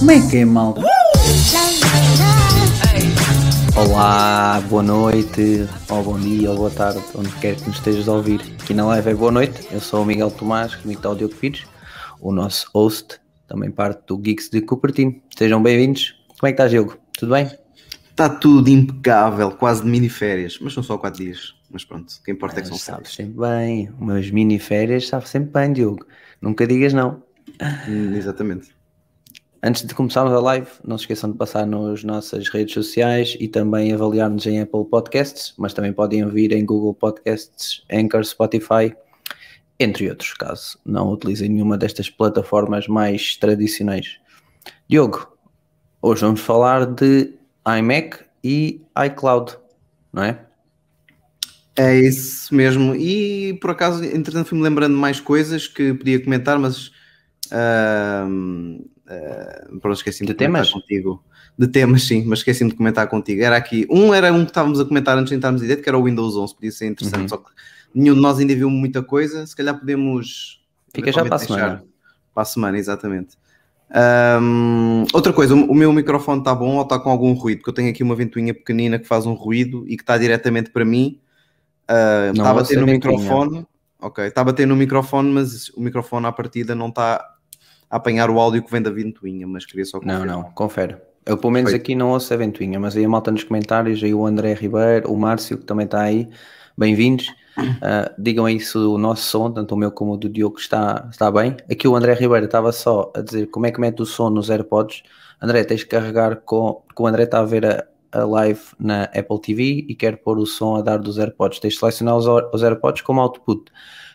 Como é que é, malta? Olá, boa noite, ou bom dia, ou boa tarde, onde quer que nos estejas a ouvir. Aqui na live é boa noite, eu sou o Miguel Tomás, comigo está o Diogo Pires, o nosso host, também parte do Geeks de Cupertino. Sejam bem-vindos. Como é que estás, Diogo? Tudo bem? Está tudo impecável, quase de miniférias, mas são só 4 dias. Mas pronto, o que importa é que são Mas sabes férias. sempre bem, umas mini férias sabe sempre bem, Diogo. Nunca digas não. Hum, Exatamente. Antes de começarmos a live, não se esqueçam de passar nas nossas redes sociais e também avaliar-nos em Apple Podcasts, mas também podem ouvir em Google Podcasts, Anchor, Spotify, entre outros, caso não utilizem nenhuma destas plataformas mais tradicionais. Diogo, hoje vamos falar de iMac e iCloud, não é? É isso mesmo. E por acaso, entretanto, fui-me lembrando mais coisas que podia comentar, mas. ahm, ah, pronto, esqueci-me De de, comentar temas? contigo. De temas, sim, mas esqueci-me de comentar contigo. Era aqui. Um era um que estávamos a comentar antes de entrarmos em direto, que era o Windows 11, podia ser interessante, Uhum. só que nenhum de nós ainda viu muita coisa. Se calhar podemos. Fica já para a semana. Para a semana, exatamente. Ahm, outra coisa, o meu microfone está bom ou está com algum ruído? Porque eu tenho aqui uma ventoinha pequenina que faz um ruído e que está diretamente para mim. Não Está a bater a no microfone. Ok, está a bater no microfone, mas o microfone à partida não está a apanhar o áudio que vem da ventoinha, mas queria só Não, confirmar. não, confere. Eu pelo menos aqui não ouço a ventoinha, mas aí a malta nos comentários, aí o André Ribeiro, o Márcio, que também está aí, bem-vindos. Ah, digam aí se o nosso som, tanto o meu como o do Diogo, está, está bem. Aqui o André Ribeiro estava só a dizer como é que mete o som nos AirPods. André, tens que carregar com. Porque o André está a ver a, a live na Apple TV e quer pôr o som a dar dos AirPods. Tens de selecionar os, os AirPods como output.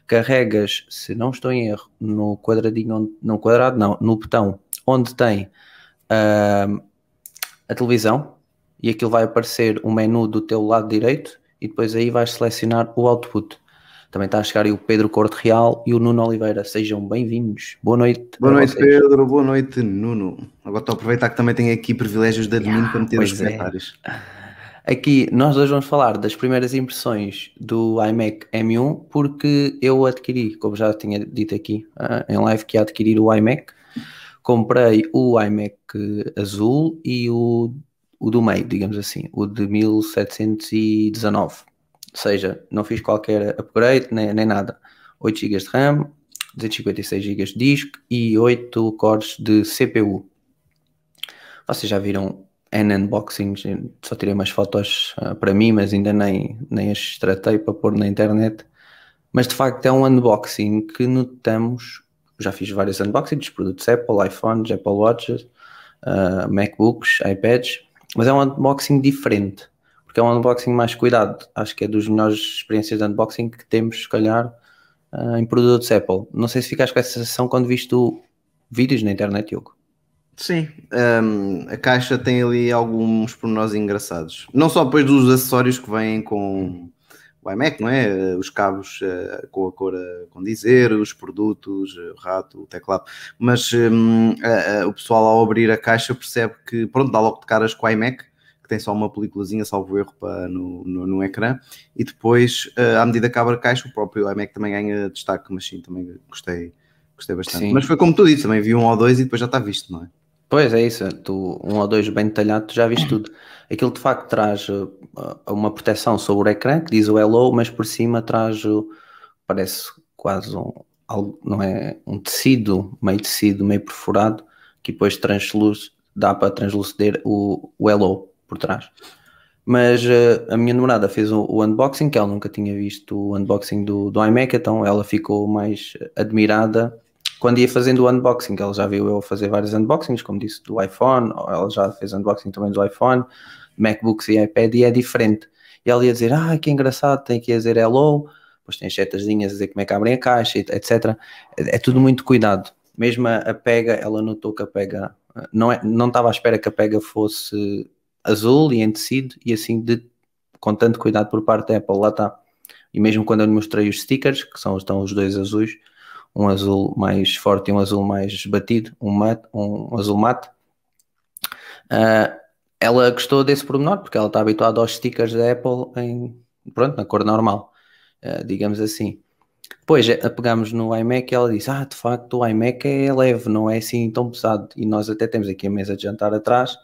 Carregas, se não estou em erro, no quadradinho, no quadrado, não, no botão onde tem ahm, a televisão e aquilo vai aparecer um menu do teu lado direito e depois aí vais selecionar o output. Também está a chegar aí o Pedro Corte Real e o Nuno Oliveira. Sejam bem-vindos. Boa noite. Boa noite, vocês. Pedro. Boa noite, Nuno. Agora estou a aproveitar que também tenho aqui privilégios de admin para meter pois é. comentários. Aqui nós hoje vamos falar das primeiras impressões do iMac M1 porque eu adquiri, como já tinha dito aqui ah, em live que ia adquirir o iMac. Comprei o iMac azul e o, o do meio, digamos assim, o de 1719. Ou seja, não fiz qualquer upgrade nem, nem nada. 8 GB de RAM, 256 GB de disco e 8 cores de CPU. Vocês já viram N unboxings, só tirei umas fotos ah, para mim, mas ainda nem, nem as tratei para pôr na internet. Mas de facto é um unboxing que notamos. Já fiz vários unboxings produtos Apple, iPhones, Apple Watches, ah, MacBooks, iPads, mas é um unboxing diferente, porque é um unboxing mais cuidado. Acho que é dos melhores experiências de unboxing que temos, se calhar, ah, em produtos Apple. Não sei se ficaste com essa sensação quando viste vídeos na internet, Diogo. Sim, hum, a caixa tem ali alguns pormenores engraçados. Não só depois dos acessórios que vêm com o iMac, não é? Os cabos eh, com a cor a condizer, os produtos, eh, o rato, o teclado. Mas a- a- o pessoal ao abrir a caixa percebe que, pronto, dá logo de caras com o iMac, que tem só uma peliculazinha, salvo erro, para, no, no, no ecrã. E depois, eh, à medida que abre a caixa, o próprio iMac também ganha destaque, mas sim, também gostei, gostei bastante. Sim. Mas foi como tu disse, também vi um ou dois e depois já está visto, não é? Pois é isso, tu, um ou dois bem detalhado, tu já viste tudo. Aquilo de facto traz uh, uma proteção sobre o ecrã que diz o hello, mas por cima traz o, parece quase um, algo, não é, um tecido, meio tecido, meio perfurado, que depois transluz, dá para transluceder o, o hello por trás. Mas uh, a minha namorada fez o, o unboxing, que ela nunca tinha visto o unboxing do, do iMac, então ela ficou mais admirada quando ia fazendo o unboxing, ela já viu eu fazer vários unboxings, como disse, do iPhone, ela já fez unboxing também do iPhone, MacBooks e iPad, e é diferente. E ela ia dizer, ah, que engraçado, tem que dizer hello, depois tem as setazinhas a dizer como é que abrem a caixa, etc. É, é tudo muito cuidado. Mesmo a, a pega, ela notou que a pega, não, é, não estava à espera que a pega fosse azul e em tecido, e assim de, com tanto cuidado por parte da Apple, lá está. E mesmo quando eu lhe mostrei os stickers, que são, estão os dois azuis, um azul mais forte e um azul mais batido, um, mate, um azul mate. Uh, ela gostou desse pormenor porque ela está habituada aos stickers da Apple em, pronto, na cor normal, uh, digamos assim. Depois eh, pegamos no iMac e ela disse: Ah, de facto, o iMac é leve, não é assim tão pesado. E nós até temos aqui a mesa de jantar atrás.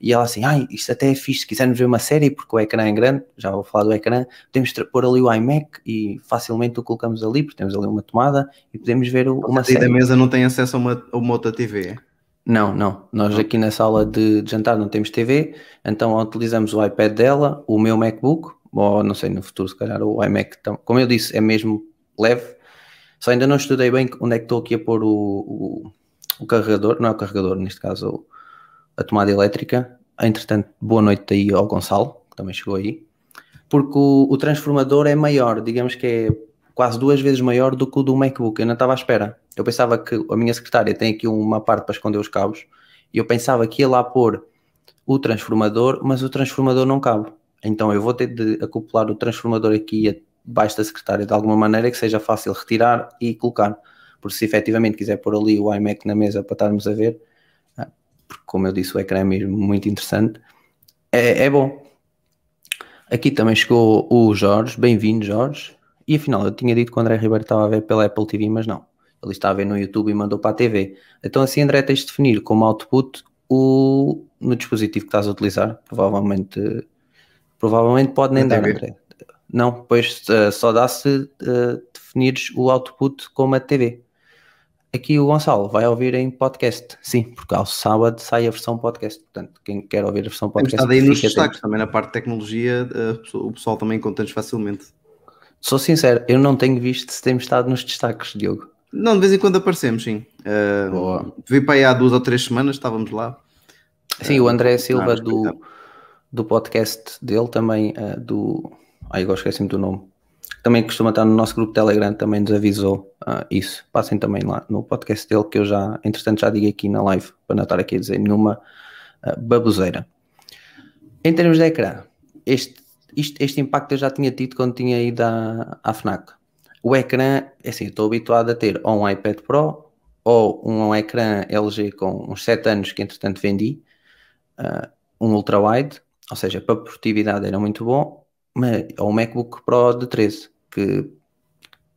E ela assim: Ah, isto até é fixe. Se quisermos ver uma série, porque o ecrã é grande, já vou falar do ecrã, podemos pôr ali o iMac e facilmente o colocamos ali, porque temos ali uma tomada e podemos ver o, uma E série. da mesa não tem acesso a uma, a uma outra TV. Não, não. Nós Não. aqui na sala de, de jantar não temos TV, então utilizamos o iPad dela, o meu MacBook, ou não sei, no futuro se calhar o iMac. tam- Como eu disse, é mesmo leve. Só ainda não estudei bem onde é que estou aqui a pôr o, o, o carregador, não é o carregador, neste caso o- a tomada elétrica. Entretanto, boa noite aí ao Gonçalo, que também chegou aí. Porque o, o transformador é maior, digamos que é quase duas vezes maior do que o do MacBook. Eu não estava à espera. Eu pensava que a minha secretária tem aqui uma parte para esconder os cabos e eu pensava que ia lá pôr o transformador, mas o transformador não cabe. Então eu vou ter de acoplar o transformador aqui abaixo da secretária de alguma maneira que seja fácil retirar e colocar. Porque se efetivamente quiser pôr ali o iMac na mesa para estarmos a ver, porque como eu disse, o ecrã é mesmo muito interessante, é, é bom. Aqui também chegou o Jorge, bem-vindo Jorge. E afinal, eu tinha dito que o André Ribeiro estava a ver pela Apple TV, mas não. Ele está a ver no YouTube e mandou para a TV. Então assim, André, tens de definir como output o, no dispositivo que estás a utilizar. Provavelmente, provavelmente pode nem dar. André. Não, pois eh, só dá se eh, definires o output como a TV. Aqui o Gonçalo vai ouvir em podcast. Sim, porque ao sábado sai a versão podcast. Portanto, quem quer ouvir a versão podcast, estado aí nos atento. destaques, também na parte de tecnologia, eh, o pessoal também encontra-nos facilmente. Sou sincero, eu não tenho visto se temos estado nos destaques, Diogo. Não, de vez em quando aparecemos, sim. Eh, Boa. vi para aí há duas ou três semanas, estávamos lá. Sim, o André Ah, Silva do, do podcast dele também, eh, do. Ai, agora esqueci-me do nome. Também costuma estar no nosso grupo Telegram, também nos avisou ah, isso. Passem também lá no podcast dele, que eu já, entretanto, já digo aqui na live, para não estar aqui a dizer nenhuma ah, baboseira. Em termos de ecrã, este, isto- este impacto eu já tinha tido quando tinha ido à, à FNAC. O ecrã, é assim, estou habituado a ter ou um iPad Pro ou um ecrã LG com uns 7 anos que entretanto vendi, ah, um ultra-wide, ou seja, para produtividade era muito bom, mas, ou um MacBook Pro de 13, que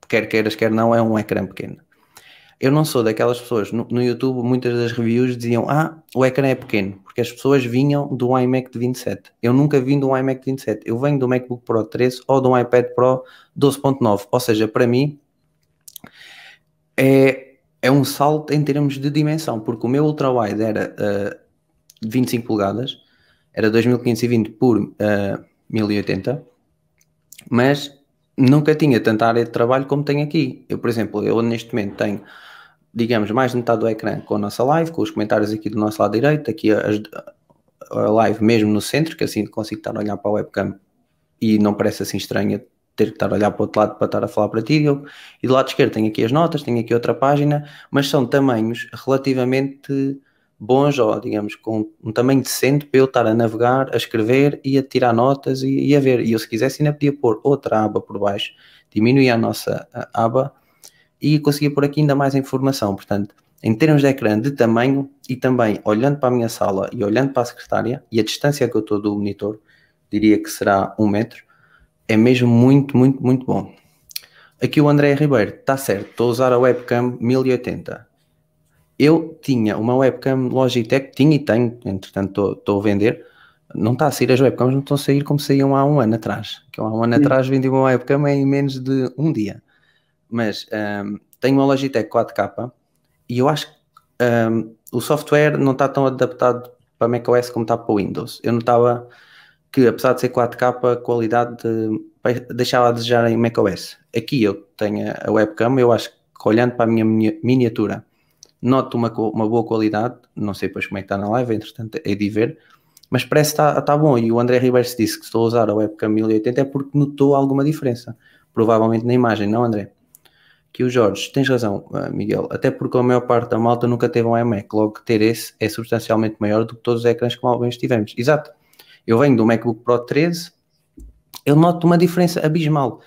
quer queiras, quer não, é um ecrã pequeno. Eu não sou daquelas pessoas, no, no YouTube muitas das reviews diziam, ah, o ecrã é pequeno, porque as pessoas vinham do iMac de 27. Eu nunca vim do iMac de 27, eu venho do MacBook Pro 13 ou do iPad Pro 12.9, ou seja, para mim é, é um salto em termos de dimensão, porque o meu ultra-wide era ah, 25 polegadas, era 2520 por ah, 1080, mas nunca tinha tanta área de trabalho como tenho aqui. Eu, por exemplo, eu neste momento tenho, digamos, mais de metade do ecrã com a nossa live, com os comentários aqui do nosso lado direito, aqui a live mesmo no centro, que assim consigo estar a olhar para a webcam e não parece assim estranho ter que estar a olhar para o outro lado para estar a falar para ti. E do lado esquerdo tenho aqui as notas, tenho aqui outra página, mas são tamanhos relativamente bons, ou digamos, com um tamanho decente para eu estar a navegar, a escrever e a tirar notas e, e a ver. E eu, se quisesse, ainda podia pôr outra aba por baixo, diminuir a nossa aba e conseguia pôr aqui ainda mais informação. Portanto, em termos de ecrã de tamanho e também olhando para a minha sala e olhando para a secretária e a distância que eu estou do monitor, diria que será um metro, é mesmo muito, muito, muito bom. Aqui o André Ribeiro, está certo, estou a usar a webcam 1080. Eu tinha uma webcam Logitech, tinha e tenho, entretanto estou- a vender. Não está a sair as webcams, não estão a sair como saíam há um ano atrás. Que há um ano atrás vendi uma webcam em menos de um dia. Mas ahm, tenho uma Logitech 4K e eu acho que ahm, o software não está tão adaptado para macOS como está para o Windows. Eu notava que apesar de ser 4K, a qualidade de- deixava a desejar em macOS. Aqui eu tenho a webcam, eu acho que olhando para a minha mini- miniatura, noto uma, uma boa qualidade, não sei depois como é que está na live, entretanto é de ver, mas parece que está, está bom. E o André Ribeiro se disse que estou a usar a webcam 1080 é porque notou alguma diferença, provavelmente na imagem, não André? Que o Jorge, tens razão, ah, Miguel, até porque a maior parte da malta nunca teve um iMac, logo ter esse é substancialmente maior do que todos os ecrãs que alguma vez tivemos. Exato. Eu venho do MacBook Pro 13, eu noto uma diferença abismal.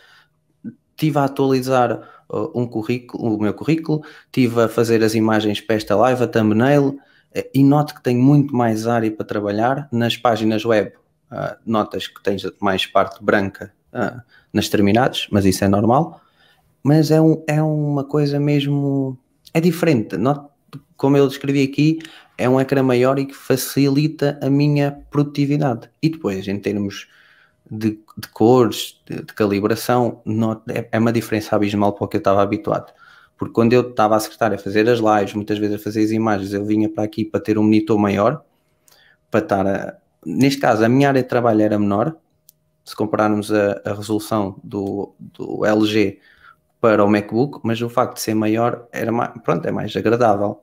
Estive a atualizar um currículo, o meu currículo, estive a fazer as imagens para esta live, a thumbnail, eh, e noto que tenho muito mais área para trabalhar nas páginas web. Uh, notas que tens mais parte branca uh, nas terminadas, mas isso é normal. Mas é, um, é uma coisa mesmo. É diferente. Como eu descrevi aqui, é um ecrã maior e que facilita a minha produtividade. E depois, em termos de, de cores, de, de calibração, not, é, é uma diferença abismal para o que eu estava habituado. Porque quando eu estava a secretária a fazer as lives, muitas vezes a fazer as imagens, eu vinha para aqui para ter um monitor maior, para estar a, neste caso, a minha área de trabalho era menor, se compararmos a, a resolução do, do, LG para o MacBook, mas o facto de ser maior era mais, pronto, é mais agradável.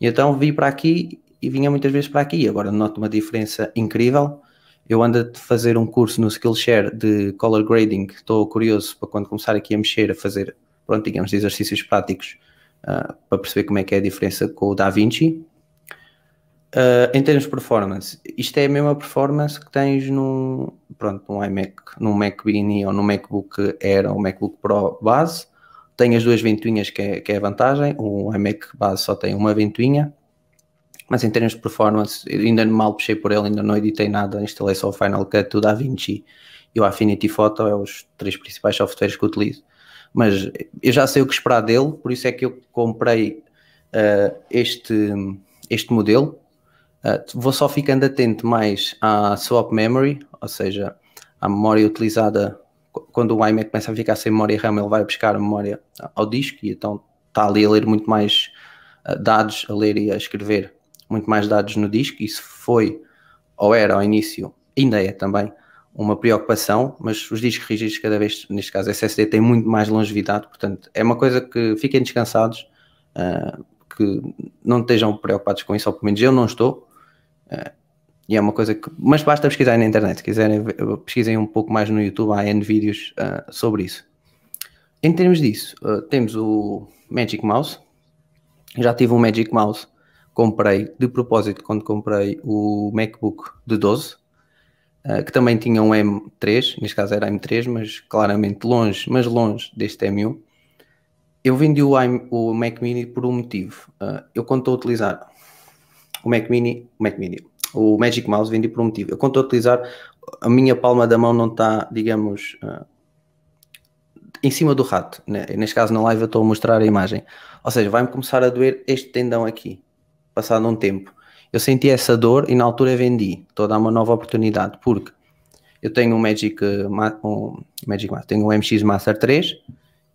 E então vi para aqui e vinha muitas vezes para aqui. Agora noto uma diferença incrível. Eu ando a fazer um curso no Skillshare de color grading. Estou curioso para quando começar aqui a mexer, a fazer, pronto, digamos, exercícios práticos uh, para perceber como é que é a diferença com o DaVinci. Uh, em termos de performance, isto é a mesma performance que tens num, pronto, num iMac, num Mac Mini ou num MacBook Air ou MacBook Pro base. Tem as duas ventoinhas que é, que é a vantagem. O iMac base só tem uma ventoinha. Mas em termos de performance, ainda mal puxei por ele, ainda não editei nada. Instalei só o Final Cut, o DaVinci e o Affinity Photo, é os três principais softwares que utilizo. Mas eu já sei o que esperar dele, por isso é que eu comprei uh, este, este modelo Uh, vou só ficando atento mais à swap memory, ou seja, à memória utilizada quando o iMac começa a ficar sem memória RAM, ele vai buscar a memória ao disco e então está ali a ler muito mais uh, dados, a ler e a escrever muito mais dados no disco. Isso foi, ou era ao início, ainda é também, uma preocupação, mas os discos rígidos, cada vez, neste caso SSD, têm muito mais longevidade, portanto, é uma coisa que fiquem descansados, uh, que não estejam preocupados com isso, ou pelo menos eu não estou, Uh, e é uma coisa que. Mas basta pesquisar na internet. Se quiserem, pesquisem um pouco mais no YouTube, há N vídeos uh, sobre isso. Em termos disso, temos o Magic Mouse. Já tive um Magic Mouse, comprei de propósito quando comprei o MacBook de 12, que também tinha um M3, neste caso era M3, mas claramente longe, mas longe deste M1. Eu vendi o, o Mac Mini por um motivo. eu quando estou a utilizar o Mac Mini, o Mac Mini, o Magic Mouse vendi por um motivo. Eu estou a utilizar, a minha palma da mão não está, digamos, uh, em cima do rato. Né? Neste caso, na live, eu estou a mostrar a imagem. Ou seja, vai-me começar a doer este tendão aqui, passado um tempo. Eu senti essa dor e na altura vendi. Estou a dar uma nova oportunidade, porque eu tenho um Magic, um Magic tenho um MX Master 3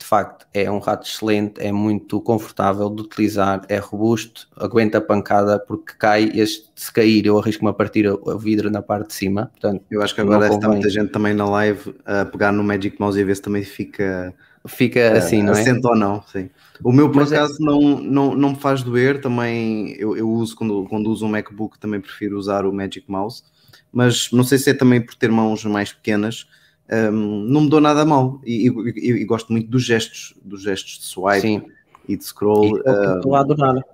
de facto é um rato excelente, é muito confortável de utilizar, é robusto, aguenta a pancada porque cai, este, se cair eu arrisco-me a partir o vidro na parte de cima. Portanto, eu acho que agora está muita gente também na live a pegar no Magic Mouse e a ver se também fica fica assim, uh, não é? Assento ou não, sim. O meu, por Mas é acaso, é... não, não, não me faz doer, também eu, eu uso, quando, quando uso um MacBook, também prefiro usar o Magic Mouse, mas não sei se é também por ter mãos mais pequenas, um, não me dou nada mal e, e, e, gosto muito dos gestos, dos gestos de swipe Sim. e de scroll. Uh,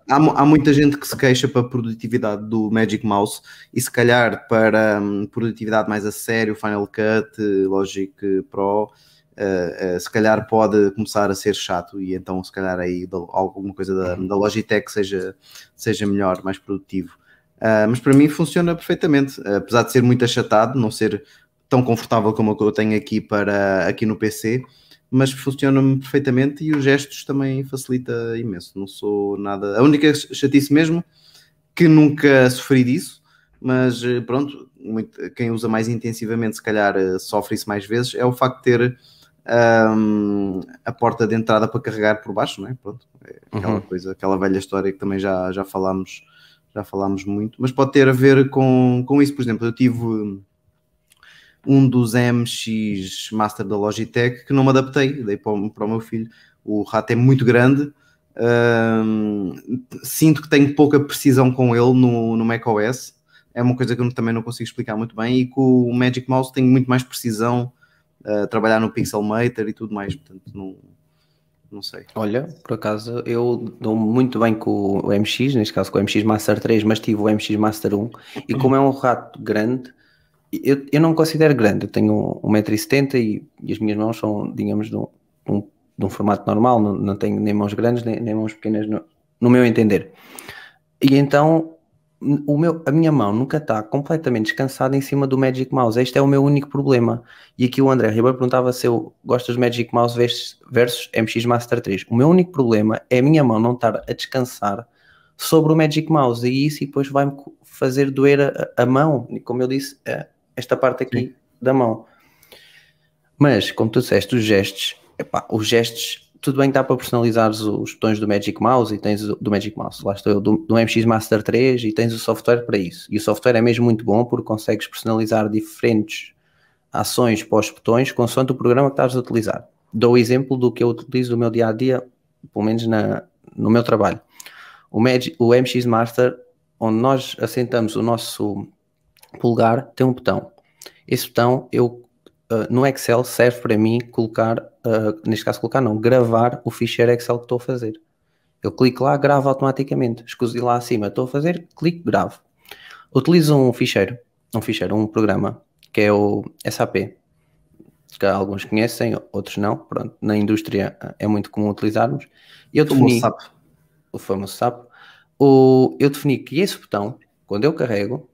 há, há, muita gente que se queixa para a produtividade do Magic Mouse e se calhar para um, produtividade mais a sério, Final Cut, Logic Pro, uh, uh, se calhar pode começar a ser chato e então se calhar aí alguma coisa da, da Logitech seja, seja melhor, mais produtivo. Uh, mas para mim funciona perfeitamente, apesar de ser muito achatado, não ser tão confortável como o que eu tenho aqui para aqui no PC, mas funciona-me perfeitamente e os gestos também facilita imenso. Não sou nada. A única chatice mesmo que nunca sofri disso, mas eh, pronto, muito, quem usa mais intensivamente, se calhar eh, sofre isso mais vezes, é o facto de ter um, a porta de entrada para carregar por baixo, não é? Pronto, é aquela uhum. coisa, aquela velha história que também já, já falámos já falámos muito, mas pode ter a ver com, com isso, por exemplo, eu tive um dos MX Master da Logitech que não me adaptei, dei para o, para o meu filho. O rato é muito grande, sinto que tenho pouca precisão com ele no, no macOS. É uma coisa que eu também não consigo explicar muito bem. E com o Magic Mouse tenho muito mais precisão, trabalhar no Pixelmator e tudo mais. Portanto, não, não sei. Olha, por acaso eu dou muito bem com o MX, neste caso com o MX Master 3, mas tive o MX Master 1 e como é um rato grande, eu, eu não considero grande, eu tenho 1,70m e, e as minhas mãos são, digamos, de um, de um formato normal, não, não tenho nem mãos grandes nem, nem mãos pequenas, no, no, meu entender. E então o meu, a minha mão nunca está completamente descansada em cima do Magic Mouse. Este é o meu único problema. E aqui o André Ribeiro perguntava se eu gosto do Magic Mouse versus, versus MX Master 3. O meu único problema é a minha mão não estar a descansar sobre o Magic Mouse e isso depois vai-me fazer doer a, a, mão, e como eu disse, é esta parte aqui Sim. da mão. Mas, como tu disseste, os gestos, epá, os gestos tudo bem que dá para personalizar os, botões do Magic Mouse e tens do Magic Mouse, lá estou eu, do, do, MX Master 3 e tens o software para isso. E o software é mesmo muito bom porque consegues personalizar diferentes ações para os botões consoante o programa que estás a utilizar. Dou o exemplo do que eu utilizo no meu dia a dia, pelo menos na, no meu trabalho. O, Magic, o MX Master, onde nós assentamos o nosso polegar, tem um botão. Esse botão eu uh, no Excel serve para mim colocar, uh, neste caso colocar não, gravar o ficheiro Excel que estou a fazer. Eu clico lá, gravo automaticamente. Escuso lá acima, estou a fazer, clico, gravo. Utilizo um ficheiro, um ficheiro, um programa, que é o SAP, que alguns conhecem, outros não. Pronto, na indústria ah, é muito comum utilizarmos. Eu defini, SAP. o famoso SAP, o, eu defini que esse botão, quando eu carrego,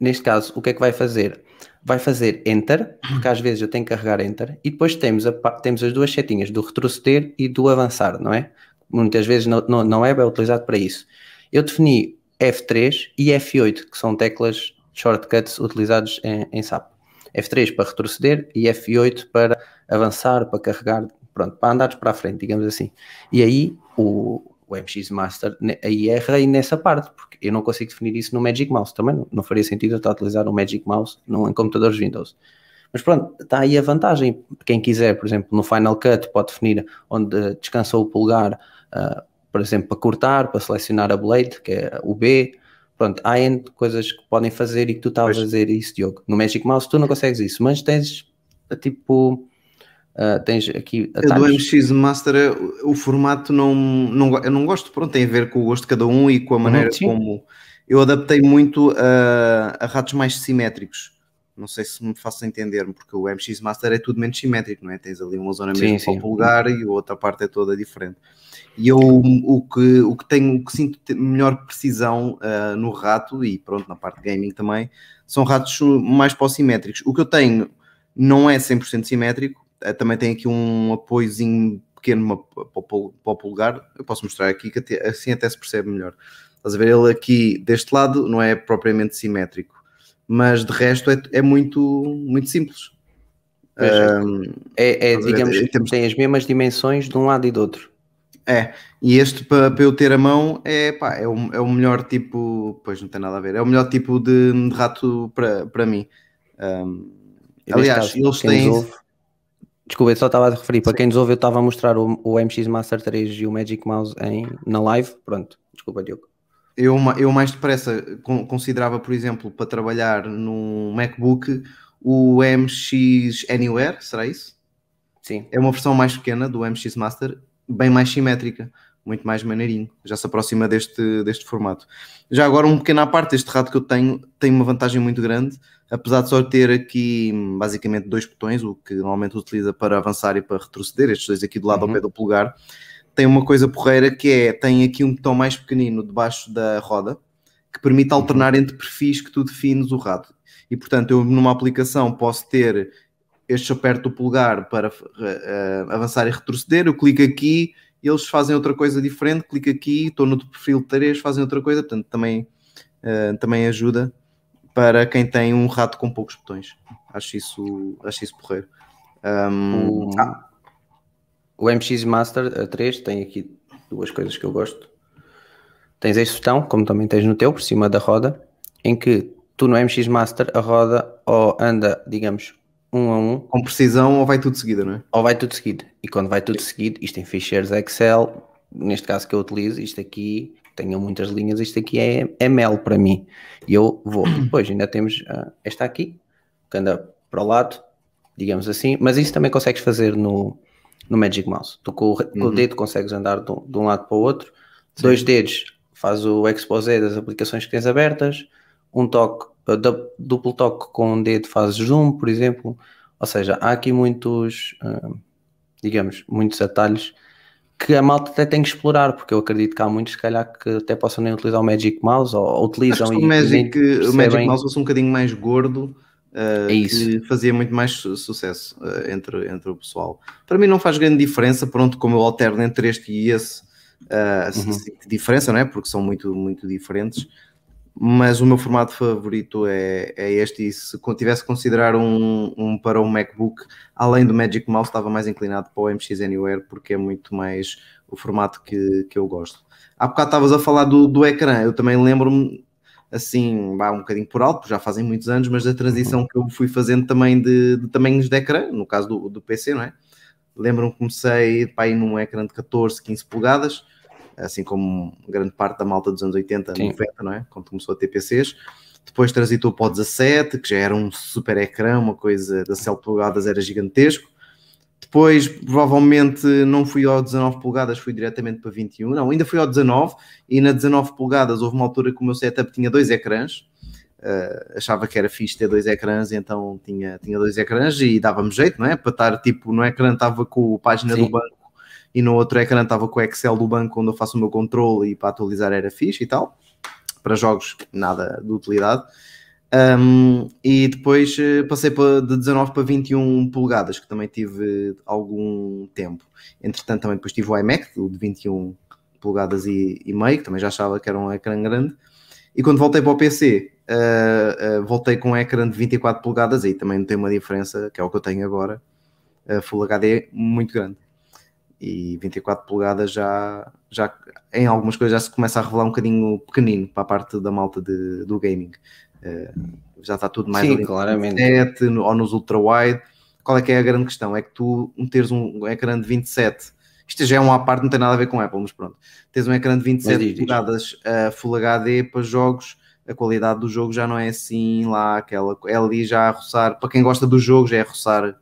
neste caso, o que é que vai fazer? Vai fazer Enter, porque às vezes eu tenho que carregar Enter, e depois temos, a, temos as duas setinhas do retroceder e do avançar, não é? Muitas vezes não, não, é bem utilizado para isso. Eu defini F3 e F8, que são teclas shortcuts utilizados em, em SAP. F3 para retroceder e F8 para avançar, para carregar, pronto, para andares para a frente, digamos assim. E aí o, o MX Master, aí errei nessa parte, porque eu não consigo definir isso no Magic Mouse. Também não, não faria sentido eu estar a utilizar o Magic Mouse no, em computadores Windows. Mas pronto, está aí a vantagem. Quem quiser, por exemplo, no Final Cut, pode definir onde descansou o polegar, uh, por exemplo, para cortar, para selecionar a blade, que é o B. Pronto, há N coisas que podem fazer e que tu estavas a fazer isso, Diogo. No Magic Mouse tu não consegues isso, mas tens tipo Uh, tens aqui atalhos. do MX Master o formato não, não eu não gosto, pronto, tem a ver com o gosto de cada um e com a uhum, maneira uhum, como eu adaptei muito a, a ratos mais simétricos. Não sei se me faço entender, porque o MX Master é tudo menos simétrico, não é? Tens ali uma zona mesmo sim, para o polegar e a outra parte é toda diferente. E eu o que, o que tenho, o que sinto melhor precisão uh, no rato e pronto, na parte de gaming também, são ratos mais simétricos. O que eu tenho não é 100% simétrico, também tem aqui um apoiozinho pequeno para o polegar. Eu posso mostrar aqui que até, assim até se percebe melhor. Estás a ver? Ele aqui deste lado não é propriamente simétrico, mas de resto é, é muito, muito simples. Um, é, é digamos, que tem as mesmas dimensões de um lado e do outro. É, e este para, eu ter a mão é, pá, é, o, é o melhor tipo, pois não tem nada a ver, é o melhor tipo de, de rato para, para mim. Um, aliás, caso, eles têm. Ouve, Desculpa, eu só estava a referir. Para quem nos ouve, eu estava a mostrar o, o, MX Master 3 e o Magic Mouse em, na live. Pronto, desculpa, Diogo. Eu, eu mais depressa considerava, por exemplo, para trabalhar no MacBook o MX Anywhere, será isso? Sim. É uma versão mais pequena do MX Master, bem mais simétrica muito mais maneirinho, já se aproxima deste, deste formato. Já agora, um pequeno à parte, este rato que eu tenho tem uma vantagem muito grande, apesar de só ter aqui basicamente dois botões, o que normalmente utiliza para avançar e para retroceder, estes dois aqui do lado uhum. ao pé do polegar, tem uma coisa porreira que é, tem aqui um botão mais pequenino debaixo da roda, que permite alternar uhum. entre perfis que tu defines o rato. E portanto, eu numa aplicação posso ter este aperto do polegar para uh, avançar e retroceder, eu clico aqui eles fazem outra coisa diferente, clica aqui, estou no perfil 3, fazem outra coisa, portanto também, uh, também ajuda para quem tem um rato com poucos botões. Acho isso, acho isso porreiro. Um, ah, o MX Master 3 tem aqui duas coisas que eu gosto. Tens este botão, como também tens no teu, por cima da roda, em que tu no MX Master a roda ou anda, digamos, um a um. Com precisão ou vai tudo seguido, não é? Ou vai tudo seguido. E quando vai tudo seguido, isto em ficheiros Excel, neste caso que eu utilizo, isto aqui, tenho muitas linhas, isto aqui é, é mel para mim. E eu vou. E depois ainda temos uh, esta aqui, que anda para o lado, digamos assim, mas isso também consegues fazer no, no Magic Mouse. Tu com o, com o uhum. dedo consegues andar de, de, um lado para o outro, Sim. dois dedos faz o exposé das aplicações que tens abertas, um toque duplo toque com um dedo faz zoom, por exemplo. Ou seja, há aqui muitos, uh, digamos, muitos atalhos que a malta até tem que explorar, porque eu acredito que há muitos, se calhar, que até possam nem utilizar o Magic Mouse ou, ou utilizam Acho e, que o Magic, o Magic Mouse fosse um bocadinho mais gordo, uh, É que fazia muito mais su- sucesso uh, entre, entre o pessoal. Para mim não faz grande diferença, pronto, como eu alterno entre este e esse, uh, Uhum. diferença, não é? Porque são muito, muito diferentes. Mas o meu formato favorito é, é este, e se tivesse que considerar um, um para um MacBook, além do Magic Mouse, estava mais inclinado para o MX Anywhere, porque é muito mais o formato que, que eu gosto. Há bocado estavas a falar do, do ecrã, eu também lembro-me, assim, um bocadinho por alto, já fazem muitos anos, mas da transição que eu fui fazendo também de, de tamanhos de ecrã, no caso do, do PC, não é? Lembro-me que comecei para ir num ecrã de 14, 15 polegadas, assim como grande parte da malta dos anos 80, Sim. 90, não é? Quando começou a ter PCs. Depois transitou para o 17, que já era um super ecrã, uma coisa de 7 polegadas era gigantesco. Depois, provavelmente, não fui ao 19 polegadas, fui diretamente para 21. Não, ainda fui ao 19 e na 19 polegadas houve uma altura que o meu setup tinha dois ecrãs. Uh, achava que era fixe ter dois ecrãs, então tinha, tinha dois ecrãs e dava-me jeito, não é? Para estar tipo no ecrã estava com a página Sim. do banco e no outro ecrã estava com o Excel do banco onde eu faço o meu controle e para atualizar era fixe e tal. Para jogos, nada de utilidade. Um, e depois eh, passei para, de 19 para 21 polegadas, que também tive algum tempo. Entretanto, também depois tive o iMac, o de 21 polegadas e, e meio, que também já achava que era um ecrã grande. E quando voltei para o PC, eh, eh, voltei com um ecrã de 24 polegadas, aí também não tem uma diferença, que é o que eu tenho agora, eh, Full HD muito grande. E 24 polegadas já, já, em algumas coisas, já se começa a revelar um bocadinho pequenino para a parte da malta de, do gaming. Eh, já está tudo mais Sim, ali no claramente. 27 no- ou nos ultra-wide. Qual é que é a grande questão? É que tu teres um ecrã de 27, isto já é uma à parte, não tem nada a ver com Apple, mas pronto. Tens um ecrã de 27 diz, diz. polegadas uh, Full HD para jogos, a qualidade do jogo já não é assim lá, aquela, é ali já a roçar, para quem gosta do jogo, já é a roçar uh,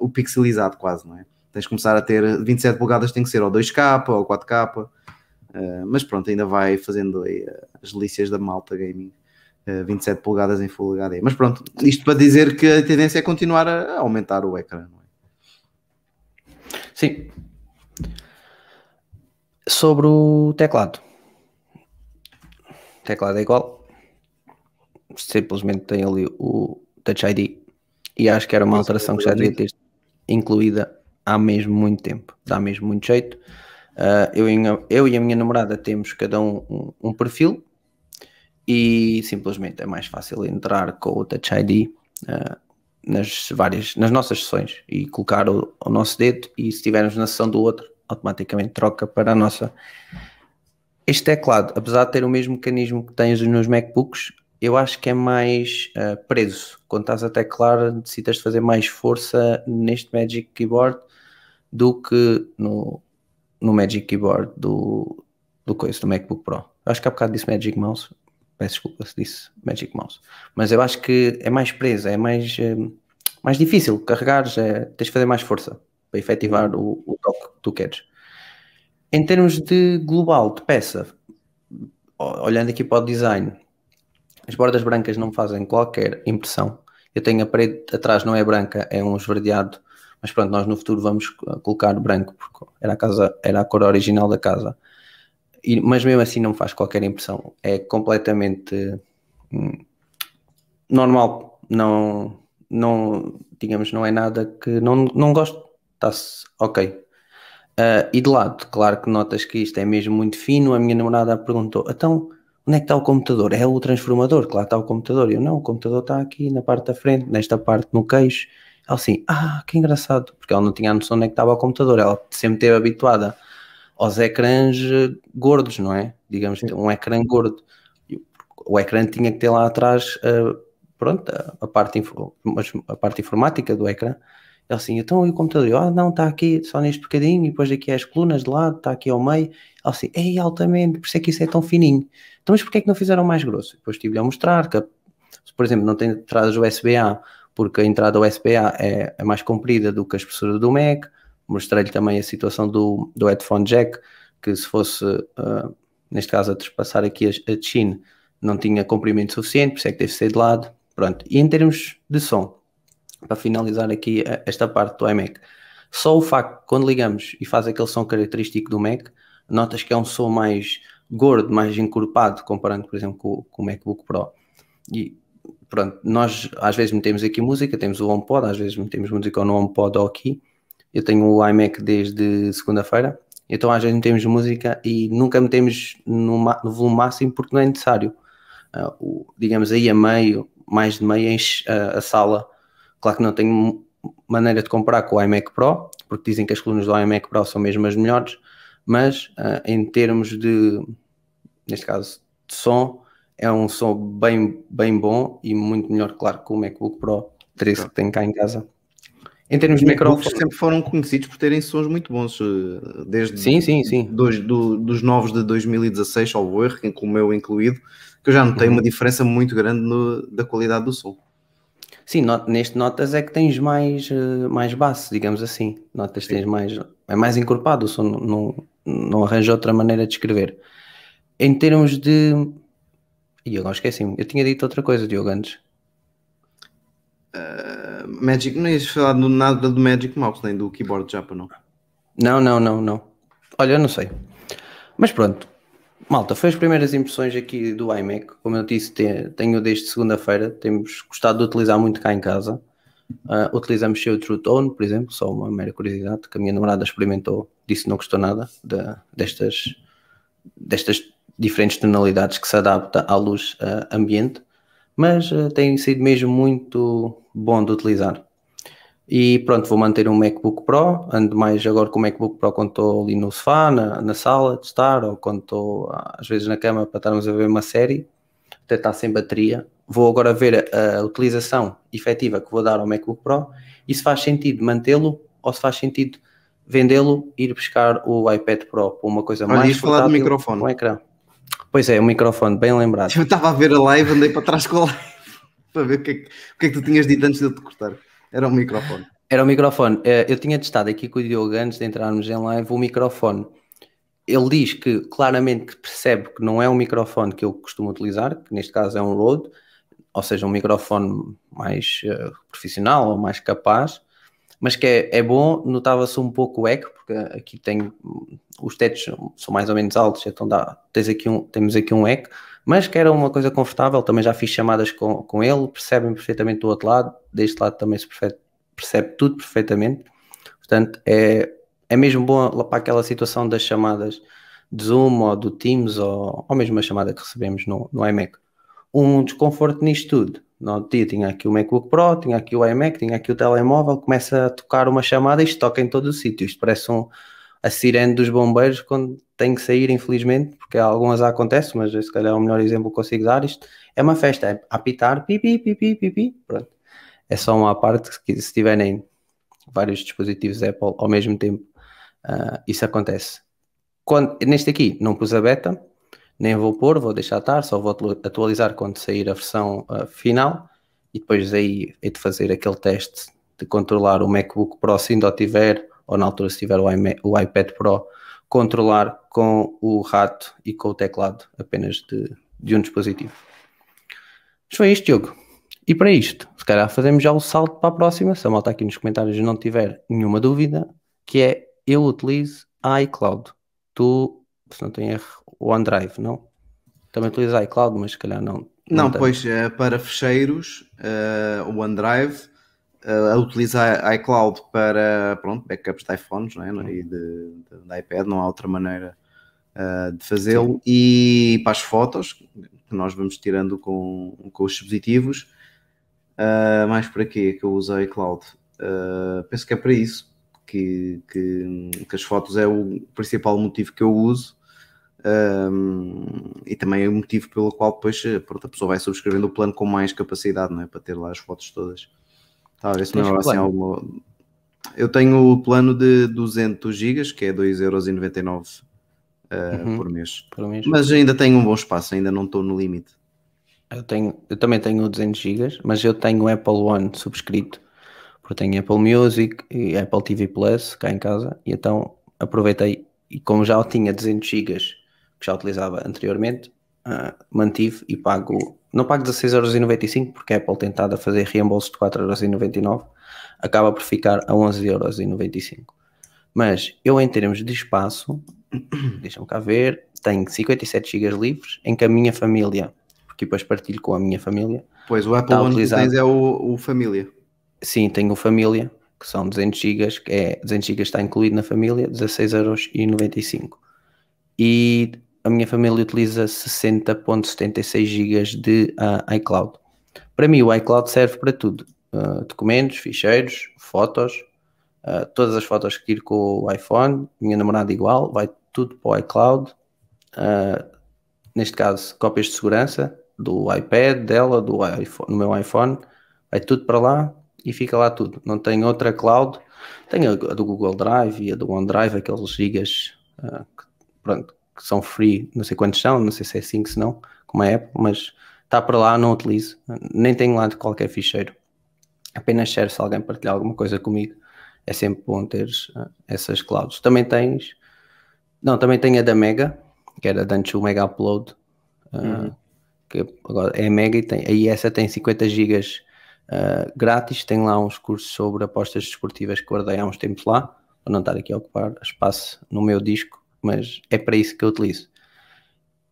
o pixelizado quase, não é? Tens de começar a ter 27 polegadas, tem que ser ou 2K ou 4K, uh, mas pronto, ainda vai fazendo aí uh, as delícias da malta gaming. uh, 27 polegadas em Full HD. Mas pronto, isto para dizer que a tendência é continuar a aumentar o ecrã. Não é? Sim. Sobre o teclado. O teclado é igual. Simplesmente tem ali o Touch ID. E acho que era uma alteração que já devia ter incluída há mesmo muito tempo. Dá mesmo muito jeito. Ah, eu, e a- eu e a minha namorada temos cada um um, um perfil e simplesmente é mais fácil entrar com o Touch ID ah, nas várias, nas nossas sessões e colocar o, o nosso dedo e se estivermos na sessão do outro, automaticamente troca para a nossa. Este teclado, apesar de ter o mesmo mecanismo que tens nos MacBooks, eu acho que é mais ah, preso. Quando estás a teclar, necessitas fazer mais força neste Magic Keyboard do que no, no Magic Keyboard do, do coisa, do MacBook Pro. Acho que há bocado disse Magic Mouse. Peço desculpa se disse Magic Mouse. Mas eu acho que é mais presa, é mais, eh, mais difícil carregares, é, tens de fazer mais força para efetivar o, o toque que tu queres. Em termos de global de peça, olhando aqui para o design, as bordas brancas não fazem qualquer impressão. Eu tenho a parede atrás, não é branca, é um esverdeado, mas pronto, nós no futuro vamos uh, colocar branco, porque era a, casa, era a cor original da casa. E- mas mesmo assim não faz qualquer impressão. É completamente hum, normal. Não, não, digamos, não é nada que não, não gosto. Está-se ok. Ah, e de lado, claro que notas que isto é mesmo muito fino. A minha namorada perguntou: então, onde é que está o computador? É o transformador, claro está o computador. Eu não, o computador está aqui na parte da frente, nesta parte no queixo. Ela assim, ah, que engraçado, porque ela não tinha a noção onde é que estava o computador. Ela sempre esteve habituada aos ecrãs eh, gordos, não é? Digamos, um ecrã gordo. O ecrã tinha que ter lá atrás, eh, pronto, a, parte, a parte informática do ecrã. Ela assim, então e o computador? Eu, ah, não, está aqui só neste bocadinho, e depois aqui é as colunas de lado, está aqui ao meio. Ela assim, ei, altamente, por isso é que isso é tão fininho. Então, mas porquê é que não fizeram mais grosso? Depois estive-lhe a mostrar que, por exemplo, não tem entradas USB-A, porque a entrada USB-A é, é mais comprida do que a espessura do Mac. Mostrei-lhe também a situação do, do headphone jack, que se fosse, ah, neste caso, a trespassar aqui a, a chin, não tinha comprimento suficiente, por isso é que teve de ser de lado. Pronto. E em termos de som, para finalizar aqui eh, esta parte do iMac, Só o facto, quando ligamos e faz aquele som característico do Mac, notas que é um som mais gordo, mais encorpado, comparando, por exemplo, com, com o MacBook Pro. E pronto, nós às vezes metemos aqui música, temos o HomePod, às vezes metemos música ou no HomePod ou aqui. Eu tenho o iMac desde segunda-feira, então às vezes metemos música e nunca metemos no, no volume máximo porque não é necessário. Uh, o, digamos aí a meio, mais de meio, enche a, sala. Claro que não tenho maneira de comparar com o iMac Pro, porque dizem que as colunas do iMac Pro são mesmo as melhores, mas uh, em termos de, neste caso, de som, é um som bem, bem bom e muito melhor, claro, que o MacBook Pro 13 que tenho cá em casa. Em termos de microfones. sempre foram conhecidos por terem sons muito bons, eh, desde sim, sim, sim. Dos, do, dos novos de 2016, ao erro, com o meu incluído, que eu já notei uhum. uma diferença muito grande no, da qualidade do som. Sim, not, neste notas é que tens mais, uh, mais baixo, digamos assim. Notas tens mais. É mais encorpado, o som não, não, não arranja outra maneira de escrever. Em termos de. E agora esqueci-me, eu tinha dito outra coisa, Diogo, antes. Uh, Magic, não ias falar do, nada do Magic Mouse, nem do keyboard Japa, não? Não, não, não, não. Olha, eu não sei. Mas pronto, Malta, foi as primeiras impressões aqui do iMac. Como eu disse, tenho desde segunda-feira. Temos gostado de utilizar muito cá em casa. Uh, utilizamos o True Tone, por exemplo, só uma mera curiosidade, que a minha namorada experimentou, disse que não gostou nada de, destas, destas diferentes tonalidades que se adapta à luz uh, ambiente, mas uh, tem sido mesmo muito bom de utilizar. E pronto, vou manter um MacBook Pro, ando mais agora com o MacBook Pro quando estou ali no sofá, na, na sala de estar, ou quando estou às vezes na cama para estarmos a ver uma série, até está sem bateria. Vou agora ver a, a utilização efetiva que vou dar ao MacBook Pro e se faz sentido mantê-lo ou se faz sentido vendê-lo e ir buscar o iPad Pro para uma coisa Olha, mais falar do microfone. Um ecrã. Pois é, o microfone, bem lembrado. Eu estava a ver a live, andei para trás com a live para ver o que, é que, o que é que tu tinhas dito antes de eu te cortar. Era o microfone. Era o microfone. Eh, eu tinha testado aqui com o Diogo antes de entrarmos em live o microfone. Ele diz que claramente que percebe que não é um microfone que eu costumo utilizar, que neste caso é um Rode, ou seja, um microfone mais uh, profissional ou mais capaz, mas que é, é bom, notava-se um pouco o eco, porque aqui tem os tetos são mais ou menos altos, então dá, tens aqui um, temos aqui um eco, mas que era uma coisa confortável, também já fiz chamadas com, com ele, percebem perfeitamente do outro lado, deste lado também se percebe, percebe tudo perfeitamente, portanto é, é mesmo bom para aquela situação das chamadas de Zoom ou do Teams ou, ou mesmo a chamada que recebemos no, no iMac. Um desconforto nisto tudo. No dia tinha aqui o MacBook Pro, tinha aqui o iMac, tinha aqui o telemóvel, começa a tocar uma chamada e isto toca em todo o sítio. Isto parece um, a sirene dos bombeiros quando tem que sair, infelizmente, porque algumas acontece, mas se calhar é o melhor exemplo que consigo dar. Isto é uma festa, é apitar, pipi, pipi, pipi, pronto. É só uma parte que se tiverem vários dispositivos Apple ao mesmo tempo, uh, isso acontece. Quando, neste aqui não pus a beta, nem vou pôr, vou deixar estar, só vou atualizar quando sair a versão uh, final e depois aí hei de fazer aquele teste de controlar o MacBook Pro se ainda tiver ou na altura se tiver o, o iPad Pro, controlar com o rato e com o teclado apenas de, de um dispositivo. Mas foi isto, Diogo. E para isto, se calhar fazemos já o salto para a próxima, se a malta aqui nos comentários não tiver nenhuma dúvida, que é eu utilizo iCloud. Tu, se não tem erro, o OneDrive, não? Também utilizas iCloud, mas se calhar não. Não, não pois é, para fecheiros, uh, o OneDrive a utilizar a iCloud para pronto, backups de iPhones não é? e de, de, de, iPad, não há outra maneira uh, de fazê-lo. E para as fotos que nós vamos tirando com, com os dispositivos, uh, mais para quê que eu uso a iCloud? Uh, penso que é para isso que, que, que, as fotos é o principal motivo que eu uso. Um, e também é o motivo pelo qual depois pronto, a pessoa vai subscrevendo o plano com mais capacidade, não é? Para ter lá as fotos todas. Talvez não assim alguma... Eu tenho o plano de 200 GB, que é 2,99€ uh, uhum, por, mês. por mês. Mas ainda tenho um bom espaço, ainda não estou no limite. Eu, tenho, eu também tenho 200 GB, mas eu tenho o Apple One subscrito, porque tenho Apple Music e Apple TV Plus cá em casa, e então aproveitei, e como já tinha 200 GB que já utilizava anteriormente, uh, mantive e pago não pago 16,95€ porque a Apple tem estado a fazer reembolso de 4,99€, acaba por ficar a 11,95€. Mas eu, em termos de espaço, deixa-me cá ver, tenho 57 GB livres, em que a minha família, porque depois partilho com a minha família, Pois o Apple que utilizado. tens é o, o Família. sim, tenho família, que são 200 GB, que é 200 GB está incluído na família, 16,95€. E a minha família utiliza 60.76 GB de ah, iCloud. Para mim, o iCloud serve para tudo: Ah, documentos, ficheiros, fotos, ah, todas as fotos que tiro com o iPhone, minha namorada igual, vai tudo para o iCloud. Neste caso, cópias de segurança do iPad dela, do iPhone, no meu iPhone, vai tudo para lá e fica lá tudo. Não tenho outra cloud, tenho a do Google Drive e a do OneDrive, aqueles gigas pronto, que são free, não sei quantos são, não sei se é 5 se não, como é Apple, mas está para lá, não utilizo, nem tenho lá de qualquer ficheiro. Apenas serve se alguém partilhar alguma coisa comigo. É sempre bom ter essas clouds. Também tens, não, também tenho a da Mega, que era antes o Mega Upload, ah, que agora é Mega e tem, aí essa tem 50 gigas ah, grátis, tem lá uns cursos sobre apostas desportivas que guardei há uns tempos lá, para não estar aqui a ocupar espaço no meu disco, mas é para isso que eu utilizo.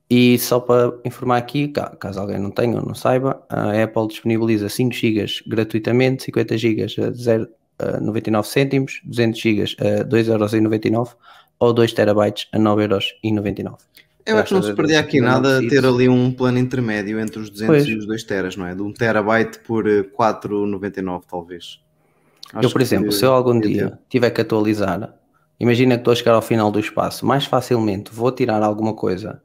E só para informar aqui, ca- caso alguém não tenha ou não saiba, a Apple disponibiliza 5 GB gratuitamente, 50 GB a 0, a 99 cêntimos, 200 GB a 2,99€ ou 2 terabytes a 9,99€. Eu acho que não se perdia aqui nada preciso. ter ali um plano intermédio entre os 200 Pois. e os 2 teras, não é? De 1 terabyte por eh, 4,99 talvez. Eu, Acho por exemplo, que se eu algum podia dia tiver que atualizar, imagina que estou a chegar ao final do espaço, mais facilmente vou tirar alguma coisa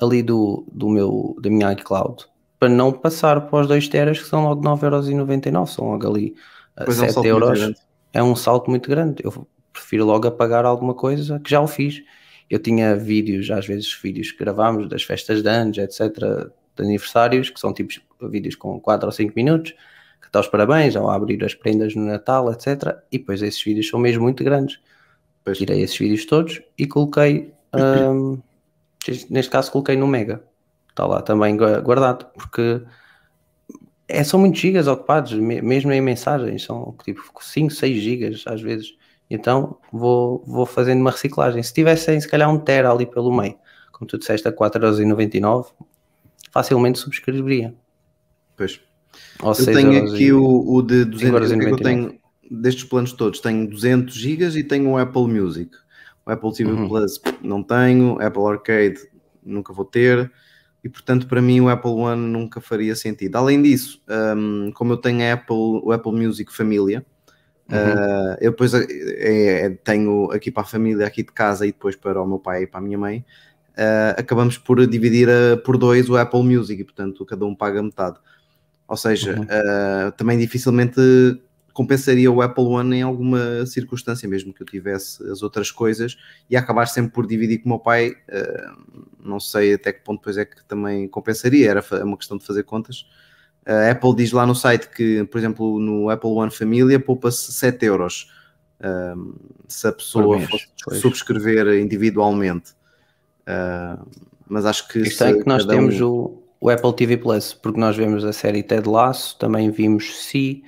ali do, do meu, da minha iCloud para não passar para os 2 teras que são logo 9,99€, são logo ali uh, Pois é um 7 salto muito euros. É um salto muito grande. Eu prefiro logo apagar alguma coisa que já o fiz. Eu tinha vídeos, às vezes vídeos que gravámos das festas de anos, etc., de aniversários, que são tipos vídeos com 4 ou 5 minutos, que dá os parabéns, ou a abrir as prendas no Natal, etc. E depois esses vídeos são mesmo muito grandes. Pois. Tirei esses vídeos todos e coloquei, hum, neste caso coloquei no Mega. Está lá também gua- guardado, porque é, são muitos gigas ocupados, me- mesmo em mensagens, são tipo 5, 6 gigas às vezes. Então vou, vou fazendo uma reciclagem. Se tivessem se calhar um tera ali pelo meio, como tu disseste a 4,99€, facilmente subscreveria. Pois. Ou Eu 6 tenho aqui e- o, o de 200 o que é eu 5,99. tenho destes planos todos. Tenho 200 GB e tenho o Apple Music. O Apple TV Uhum. Plus não tenho, Apple Arcade nunca vou ter e portanto para mim o Apple One nunca faria sentido. Além disso, hum, como eu tenho a Apple, o Apple Music Família, Uhum. Uh, eu depois é, é, tenho aqui para a família, aqui de casa e depois para o meu pai e para a minha mãe. uh, acabamos por dividir uh, por dois o Apple Music e, portanto, cada um paga metade. Ou seja, Uhum. uh, também dificilmente compensaria o Apple One em alguma circunstância, mesmo que eu tivesse as outras coisas, e acabar sempre por dividir com o meu pai. uh, não sei até que ponto depois é que também compensaria, era fa- uma questão de fazer contas. A Apple diz lá no site que, por exemplo, no Apple One Família poupa-se 7 euros um, se a pessoa mês, fosse pois. subscrever individualmente. Uh, mas acho que Isto é que nós temos um- o, o Apple TV Plus, porque nós vemos a série Ted Lasso, também vimos Si,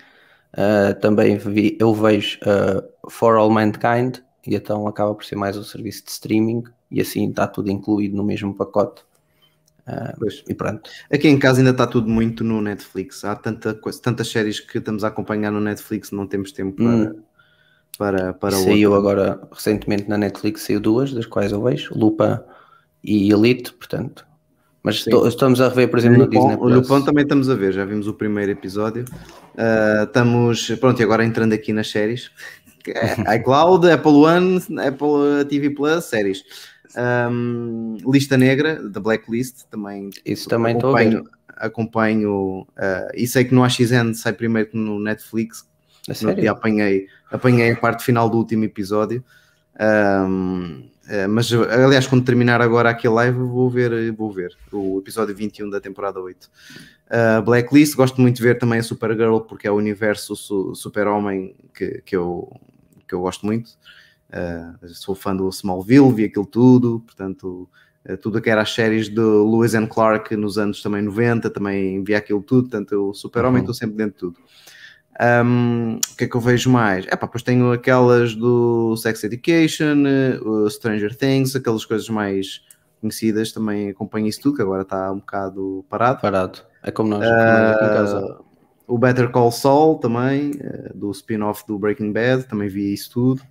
uh, também vi, eu vejo uh, For All Mankind, e então acaba por ser mais um serviço de streaming, e assim está tudo incluído no mesmo pacote. Uh, Pois. e pronto. Aqui em casa ainda está tudo muito no Netflix. Há tanta coisa, tantas séries que estamos a acompanhar no Netflix, não temos tempo para, Hum. para, para saiu outra. agora recentemente na Netflix, saiu duas, das quais eu vejo, Lupa e Elite, portanto. Mas Sim. estamos a rever, por exemplo, no Disney o Plus. Lupin também estamos a ver, já vimos o primeiro episódio. Uh, estamos, pronto, e agora entrando aqui nas séries. É, iCloud, Apple One, Apple TV Plus, séries. Um, Lista Negra, da Blacklist, também Isso também estou a ver. acompanho, acompanho uh, e sei que no AXN sai primeiro que no Netflix. A sério? apanhei, apanhei a parte final do último episódio. Um, eh, mas aliás, quando terminar agora aqui a live, vou ver, vou ver o episódio 21 da temporada 8. Uh, Blacklist, gosto muito de ver também a Supergirl, porque é o universo su- super-homem que, que, eu, que eu gosto muito. Uh, sou fã do Smallville, vi aquilo tudo, portanto, eh, tudo que era as séries de Lewis and Clark nos anos também 90, também via aquilo tudo, portanto o Super-Homem Uhum. estou sempre dentro de tudo. Um, o que é que eu vejo mais? É pá, depois tenho aquelas do Sex Education, eh, o Stranger Things, aquelas coisas mais conhecidas, também acompanho isso tudo, que agora está um bocado parado. Parado. É como nós, como em casa. Uh, o Better Call Saul também, uh, do spin-off do Breaking Bad, também vi isso tudo.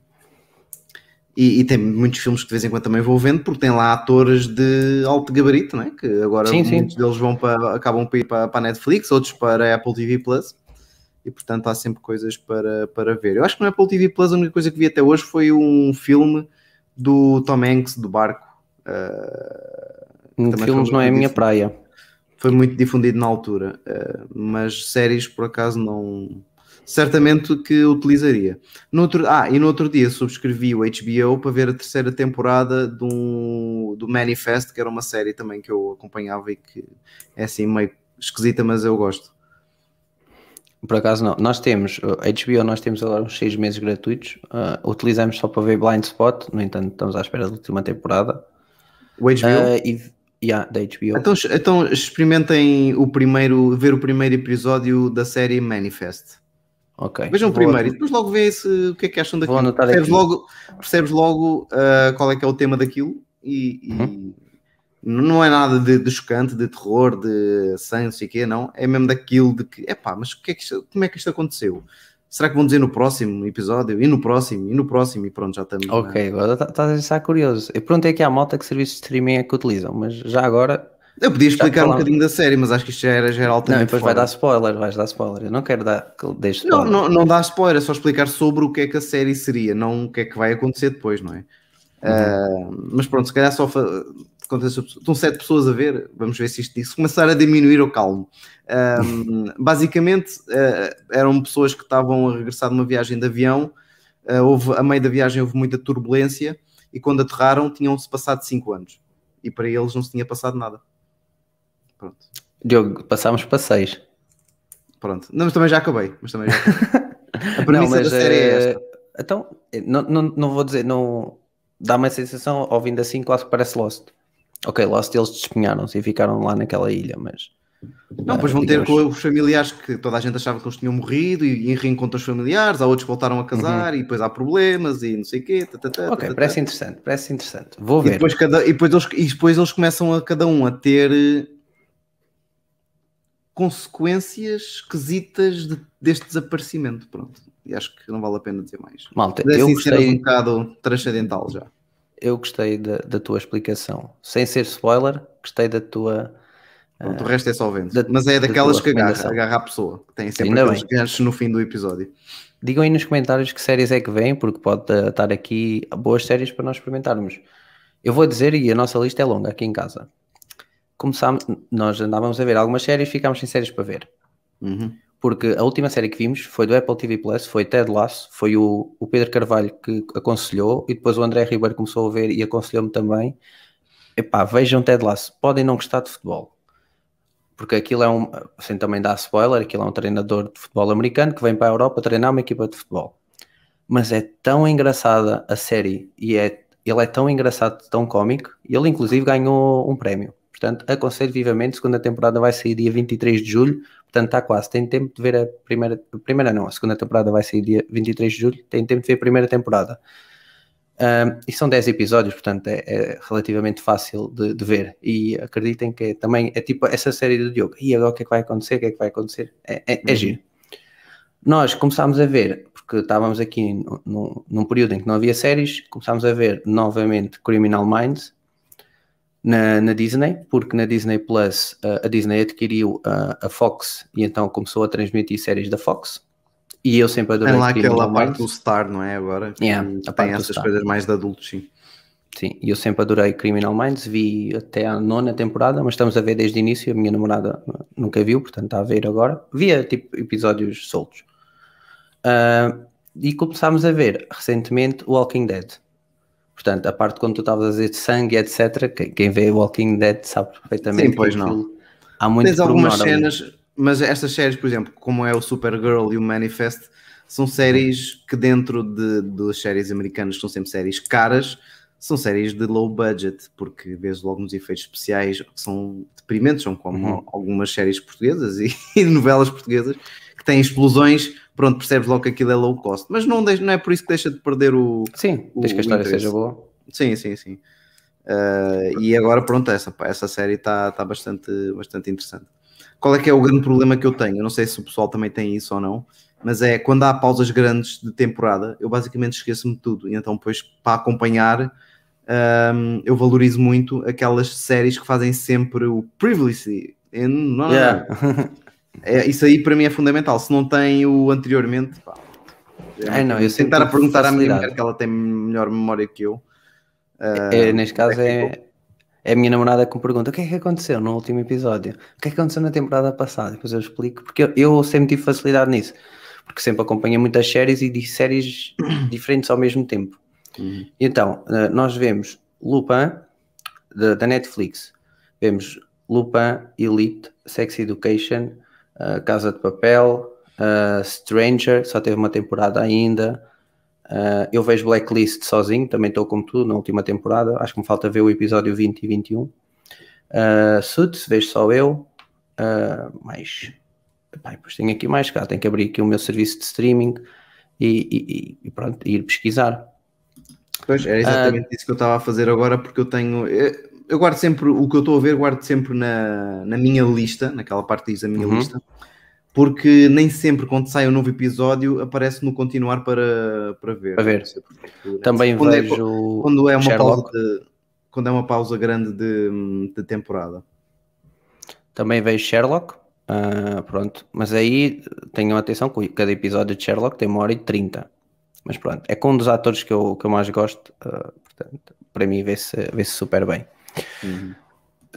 E, e tem muitos filmes que de vez em quando também vou vendo, porque tem lá atores de alto gabarito, né? que agora Sim, sim. muitos deles vão para, acabam por ir para, para a Netflix, outros para a Apple TV Plus. E portanto há sempre coisas para, para ver. Eu acho que no Apple TV Plus a única coisa que vi até hoje foi um filme do Tom Hanks do barco. Uh, também Filmes não é a minha praia. foi muito difundido na altura, eh, mas séries por acaso não. Certamente que utilizaria. No outro, ah, e no outro dia subscrevi o HBO para ver a terceira temporada do, do Manifest, que era uma série também que eu acompanhava e que é assim meio esquisita, mas eu gosto. Por acaso não. Nós temos, uh, HBO, nós temos agora uns 6 meses gratuitos. uh, utilizamos só para ver Blind Spot, no entanto, estamos à espera da última temporada. O HBO. Uh, e, yeah, da HBO. então, então experimentem o primeiro, ver o primeiro episódio da série Manifest. ok. Vejam o primeiro e depois logo vê se, o que é que acham daquilo. Vou anotar percebes aqui. logo, percebes logo ah, qual é que é o tema daquilo e, e Uhum. Não é nada de, de chocante, de terror, de sangue, não sei o quê, não. É mesmo daquilo de que, epá, mas que é que isto- como é que isto aconteceu? Será que vão dizer no próximo episódio? E no próximo? E no próximo? E pronto, já estamos. Ok, agora tá- estás a estar curioso. Eu perguntei aqui à malta que serviços de streaming é que utilizam, mas já agora. Eu podia explicar um bocadinho da série, mas acho que isto já era, era Não, e depois vai fora. dar spoiler, vais dar spoiler. Eu não quero dar deixe Não, não, não dá spoiler, é só explicar sobre o que é que a série seria, não o que é que vai acontecer depois, não é? Ah, mas pronto, se calhar só acontece- estão sete pessoas a ver, vamos ver se isto se começar a diminuir eu calmo. Ah, basicamente ah, eram pessoas que estavam a regressar de uma viagem de avião, ah, houve, a meio da viagem houve muita turbulência e quando aterraram tinham-se passado cinco anos e para eles não se tinha passado nada. Pronto. Diogo, passámos para 6. Pronto. Não, mas também já acabei. Mas também já. A premissa da série é esta. Então, não, não, não vou dizer, não dá-me a sensação, ouvindo assim, quase que parece Lost. Ok, Lost eles despenharam-se e ficaram lá naquela ilha, mas. Não, ah, vão ter com os familiares que toda a gente achava que eles tinham morrido e, e reencontram os familiares, há outros que voltaram a casar e depois há problemas e não sei o quê. tá, tá, tá, Uhum. Ok, tá, tá, parece tá. interessante, parece interessante. Vou E ver. depois, cada, e, depois eles, e depois eles começam a cada um a ter eh, consequências esquisitas de- deste desaparecimento. Pronto. E acho que não vale a pena dizer mais. Malta, Mas eu assim, cenas um gostei, bocado transcendental já. Eu gostei da, da tua explicação. Sem ser spoiler, gostei da tua. Pronto, o resto é só vento. da- Mas é da daquelas tua que agarra, agarra a pessoa. Tem sempre Ainda aqueles bem. ganchos no fim do episódio. Digam aí nos comentários que séries é que vêm, porque pode eh, estar aqui boas séries para nós experimentarmos. Eu vou dizer, e a nossa lista é longa aqui em casa. Começámos, nós andávamos a ver algumas séries, ficámos sem séries para ver. Uhum. Porque a última série que vimos foi do Apple TV Plus, foi Ted Lasso, foi o, o Pedro Carvalho que aconselhou, e depois o André Ribeiro começou a ver e aconselhou-me também. Epá, vejam Ted Lasso, podem não gostar de futebol. Porque aquilo é um, sem também dar spoiler, aquilo é um treinador de futebol americano que vem para a Europa treinar uma equipa de futebol. Mas é tão engraçada a série, e é, ele é tão engraçado, tão cómico, e ele inclusive ganhou um prémio. Portanto, aconselho vivamente, a segunda temporada vai sair dia 23 de julho, portanto está quase, tem tempo de ver a primeira, a primeira não, a segunda temporada vai sair dia 23 de julho, tem tempo de ver a primeira temporada. Um, e são 10 episódios, portanto é, é relativamente fácil de, de ver. E acreditem que é, também é tipo essa série do Diogo. E agora o que é que vai acontecer? O que é que vai acontecer? É, é, é Uhum. giro. Nós começámos a ver, porque estávamos aqui num, num- num período em que não havia séries, começámos a ver novamente Criminal Minds na, na Disney, porque na Disney Plus uh, a Disney adquiriu uh, a Fox e então começou a transmitir séries da Fox. E eu sempre adorei Tem lá aquela parte do. Star, não é? Agora. Yeah, a tem essas Star. coisas mais de adultos, sim. Sim, e eu sempre adorei Criminal Minds, vi até a nona temporada, mas estamos a ver desde o início, a minha namorada nunca viu, portanto está a ver agora. Via tipo episódios soltos. Ah, e começámos a ver recentemente Walking Dead. Portanto, a parte quando tu estavas a dizer de sangue, etc., que- quem vê Walking Dead sabe perfeitamente Sim, pois não. há muito Tens algumas pormenor ali. cenas, mas estas séries, por exemplo, como é o Supergirl e o Manifest, são séries que dentro de, das séries americanas, são sempre séries caras, são séries de low budget, porque vês logo nos efeitos especiais que são deprimentes, são como Uhum. algumas séries portuguesas e, e novelas portuguesas que têm explosões, pronto, percebes logo que aquilo é low cost, mas não, não é por isso que deixa de perder o. Sim, O- desde que a história seja boa. Sim, sim, sim. Uh, e agora, pronto, essa, essa série está tá bastante, bastante interessante. Qual é que é o grande problema que eu tenho? Eu não sei se o pessoal também tem isso ou não, mas é quando há pausas grandes de temporada, eu basicamente esqueço-me de tudo. E então, depois, para acompanhar, um, eu valorizo muito aquelas séries que fazem sempre o privacy. And- não, não, Yeah. É, isso aí para mim é fundamental. Se não tem o anteriormente, pá, Ai, não, eu tentar a perguntar à minha mulher que ela tem melhor memória que eu. É, neste caso é é, é a minha namorada que me pergunta o que é que aconteceu no último episódio, o que é que aconteceu na temporada passada, depois eu explico, porque eu, eu sempre tive facilidade nisso, porque sempre acompanhei muitas séries e de séries diferentes ao mesmo tempo. Uhum. Então, eh, nós vemos Lupin, da, da Netflix, vemos Lupin, Elite, Sex Education, eh, Casa de Papel, eh, Stranger, só teve uma temporada ainda. Eh, eu vejo Blacklist sozinho, também estou como tu na última temporada. Acho que me falta ver o episódio 20 e 21. Uh, Suits, vejo só eu. Uh, mais. Epá, depois tenho aqui mais cá, tenho que abrir aqui o meu serviço de streaming e, e- e pronto, ir pesquisar. Pois, era exatamente isso que eu estava a fazer agora, porque eu tenho. Eu, eu guardo sempre o que eu estou a ver, guardo sempre na, na minha lista, naquela parte diz a minha Uhum. lista, porque nem sempre quando sai um novo episódio aparece no continuar para, para ver. Para ver. Também quando é- vejo. quando é uma Sherlock. pausa de, quando é uma pausa grande de, de temporada. Também vejo Sherlock. ah, pronto, mas aí tenham atenção que cada episódio de Sherlock tem uma hora e trinta. Mas pronto, é com um dos atores que eu, que eu mais gosto. ah, portanto, para mim vê-se vê super bem. Uhum.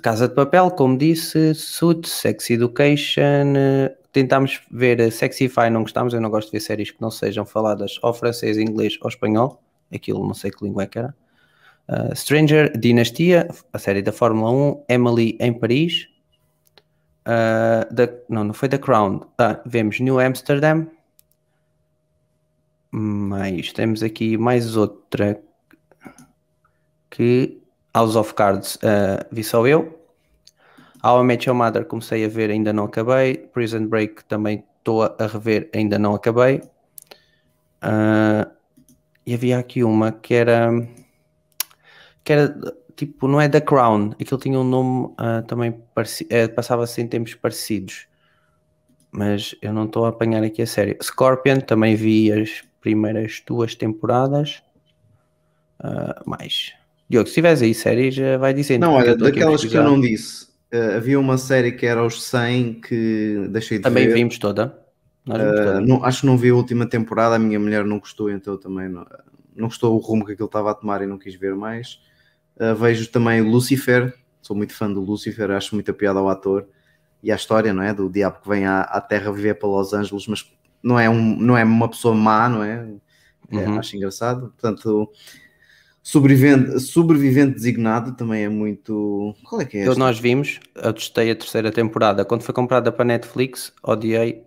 Casa de Papel, como disse, Suits, Sex Education. eh, Tentámos ver eh, Sexify, não gostámos. Eu não gosto de ver séries que não sejam faladas ou francês, inglês ou espanhol. Aquilo não sei que língua é que era. Uh, Stranger, Dinastia, a série da Fórmula 1, Emily em Paris. Uh, da- não, não foi The Crown. Ah, vemos New Amsterdam. Mas temos aqui mais outra que House of Cards uh, vi só eu. How I Met Your Mother comecei a ver, ainda não acabei. Prison Break também estou a rever, ainda não acabei. Ah, e havia aqui uma que era que era tipo, não é The Crown, aquilo tinha um nome ah, também pareci- eh, passava-se em tempos parecidos, mas eu não estou a apanhar aqui a série. Scorpion também vi as primeiras duas temporadas. Ah, mais Diogo, se tiveres aí séries, eh, vai dizendo. Não, olha, daquelas que eu não disse, eh, havia uma série que era os 100 que deixei de Também ver. vimos toda. Nós vimos Uh, toda. não- acho que não vi a última temporada, a minha mulher não gostou, então também não, não gostou o rumo que aquilo estava a tomar e não quis ver mais. Uh, vejo também Lucifer, sou muito fã do Lucifer, acho muita piada ao ator e à história, não é? Do diabo que vem à, à Terra viver para Los Angeles, mas não é, um, não é uma pessoa má, não é? É, Uhum. Acho engraçado. Portanto, sobrevivente, sobrevivente designado também é muito. Qual é que é Eu, nós vimos, eu testei a terceira temporada. Quando foi comprada para Netflix, odiei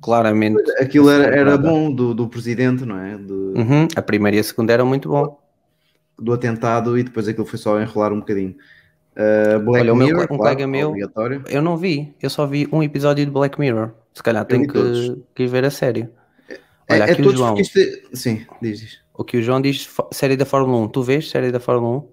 claramente. Aquilo era, era bom do, do presidente, não é? Do, Uhum, A primeira e a segunda eram muito bom. do atentado e depois aquilo foi só enrolar um bocadinho. Uh, Black Olha, o meu Mirror, co- um claro, colega meu- obrigatório. Eu não vi, eu só vi um episódio de Black Mirror. Se calhar tenho que, que ir ver a série. É, Olha, é aqui o João. isto é- Sim, diz, diz. O que o João diz, série da Fórmula 1. Tu vês série da Fórmula 1?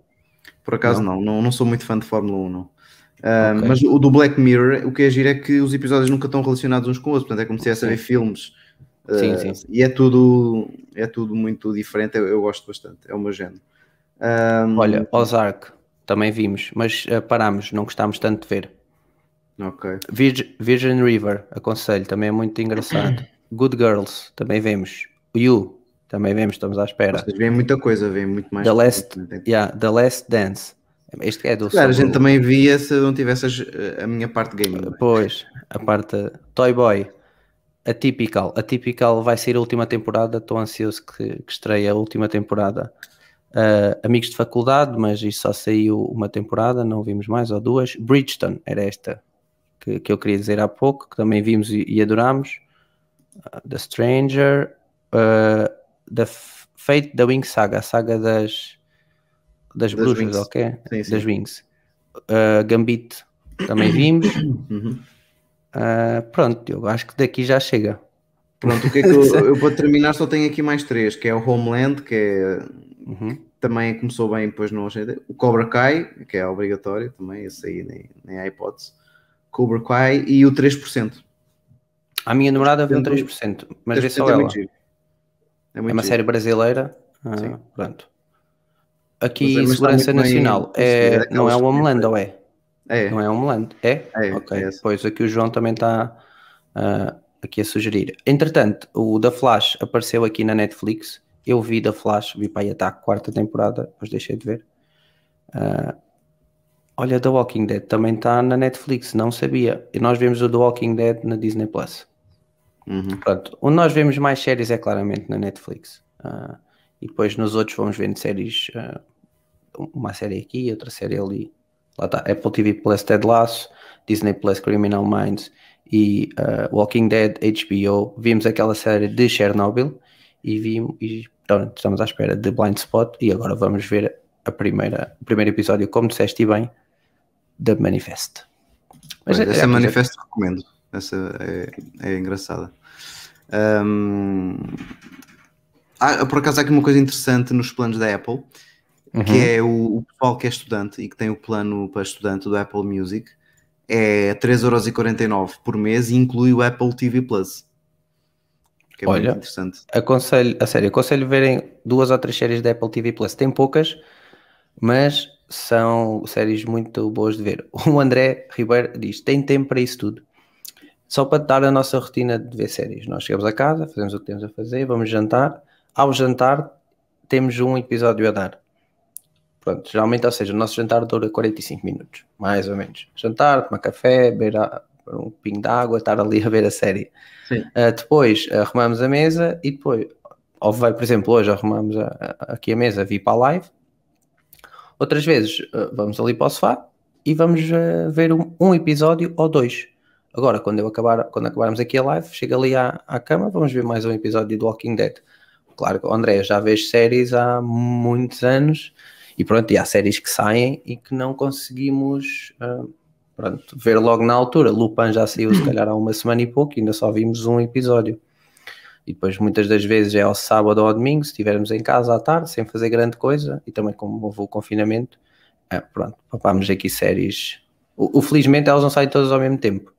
Por acaso não, não, não sou muito fã de Fórmula 1, não. Uh, Ok. Mas o do Black Mirror, o que é giro é que os episódios nunca estão relacionados uns com os outros, portanto é como se estivesse a ver filmes. Uh, Sim, sim. E é tudo, é tudo muito diferente, eu, eu gosto bastante, é o meu género. Um, Olha, Ozark, também vimos, mas eh, parámos, não gostámos tanto de ver. Ok. Virgin, Virgin River, aconselho, também é muito engraçado. Good Girls, também vemos. You, também vemos, estamos à espera. Vocês veem muita coisa, veem muito mais. The Last, yeah, The Last Dance. Este é do Claro, a gente também via se não tivesse as- a minha parte gaming. é? Pois, a parte Toy Boy, Atypical. Atypical vai ser a última temporada, estou ansioso que, que estreie a última temporada. Ah, amigos de faculdade, mas isso só saiu uma temporada, não vimos mais, ou duas. Bridgeton, era esta que, que eu queria dizer há pouco, que também vimos e, e adorámos. Ah, The Stranger, ah, F- Fate da Wing Saga, a saga das. das, Das bruxas, Wings. ok? Sim, sim. Das Wings. Uh, Gambit também vimos. Uhum. Uh, pronto, eu acho que daqui já chega. Pronto, o que é que eu, eu para terminar só tenho aqui mais três, que é o Homeland, que é, Uhum. também começou bem, depois não achei. O Cobra Kai, que é obrigatório também, esse aí nem, nem há hipótese. Cobra Kai e o 3%. A minha namorada viu um Dentro- 3%, mas vê 3% só é ela. giro. É, É uma giro. série brasileira. Ah, Sim. pronto. Aqui, é- mas Segurança bem Nacional. É, é não é o Homeland, ou é? É, Não é Homeland? É? É, ok. é pois aqui o João também está ah, aqui a sugerir. Entretanto, o da Flash apareceu aqui na Netflix. Eu vi da Flash, vi para aí até a quarta temporada, depois deixei de ver. Ah, olha, The Walking Dead também está na Netflix, não sabia. E nós vemos o The Walking Dead na Disney Plus. Uhum. Pronto, onde nós vemos mais séries é claramente na Netflix. Ah, e depois nos outros vamos vendo séries, ah, uma série aqui, outra série ali. Lá está, Apple TV Plus Ted Lasso, Disney Plus Criminal Minds e ah, Walking Dead, HBO. Vimos aquela série de Chernobyl e vimos, e pronto, estamos à espera de Blind Spot e agora vamos ver a primeira, o primeiro episódio, como disseste bem, da Manifest. Mas é- essa é- manifesto recomendo. Essa é, é engraçada. Ahm, há- por acaso há aqui uma coisa interessante nos planos da Apple, Uhum. que é o, o pessoal que é estudante e que tem o plano para estudante do Apple Music, é 3,49€ por mês e inclui o Apple TV Plus. Que é Olha. muito interessante. aconselho, a sério, aconselho verem duas ou três séries da Apple TV Plus. Tem poucas, mas são séries muito boas de ver. O André Ribeiro diz: tem tempo para isso tudo. Só para dar a nossa rotina de ver séries. Nós chegamos a casa, fazemos o que temos a fazer, vamos jantar. Ao jantar, temos um episódio a dar. Pronto, geralmente, ou seja, o nosso jantar dura 45 minutos, mais ou menos. Jantar, tomar café, beber um pingo de água, estar ali a ver a série. Uh, depois arrumamos a mesa e depois, ou vai, por exemplo, hoje arrumamos a- a- aqui a mesa, vi para a live. Outras vezes uh, vamos ali para o sofá e vamos uh, ver um, um episódio ou dois. Agora, quando, eu acabar, quando acabarmos aqui a live, chega ali à, à cama, vamos ver mais um episódio do Walking Dead. Claro André, já vês séries há muitos anos e pronto, e há séries que saem e que não conseguimos uh, pronto, ver logo na altura. Lupin já saiu se calhar há uma semana e pouco e ainda só vimos um episódio. E depois muitas das vezes é ao sábado ou ao domingo, se estivermos em casa à tarde, sem fazer grande coisa, e também como houve o confinamento, é, pronto, papámos aqui séries. O, o- felizmente elas não saem todas ao mesmo tempo.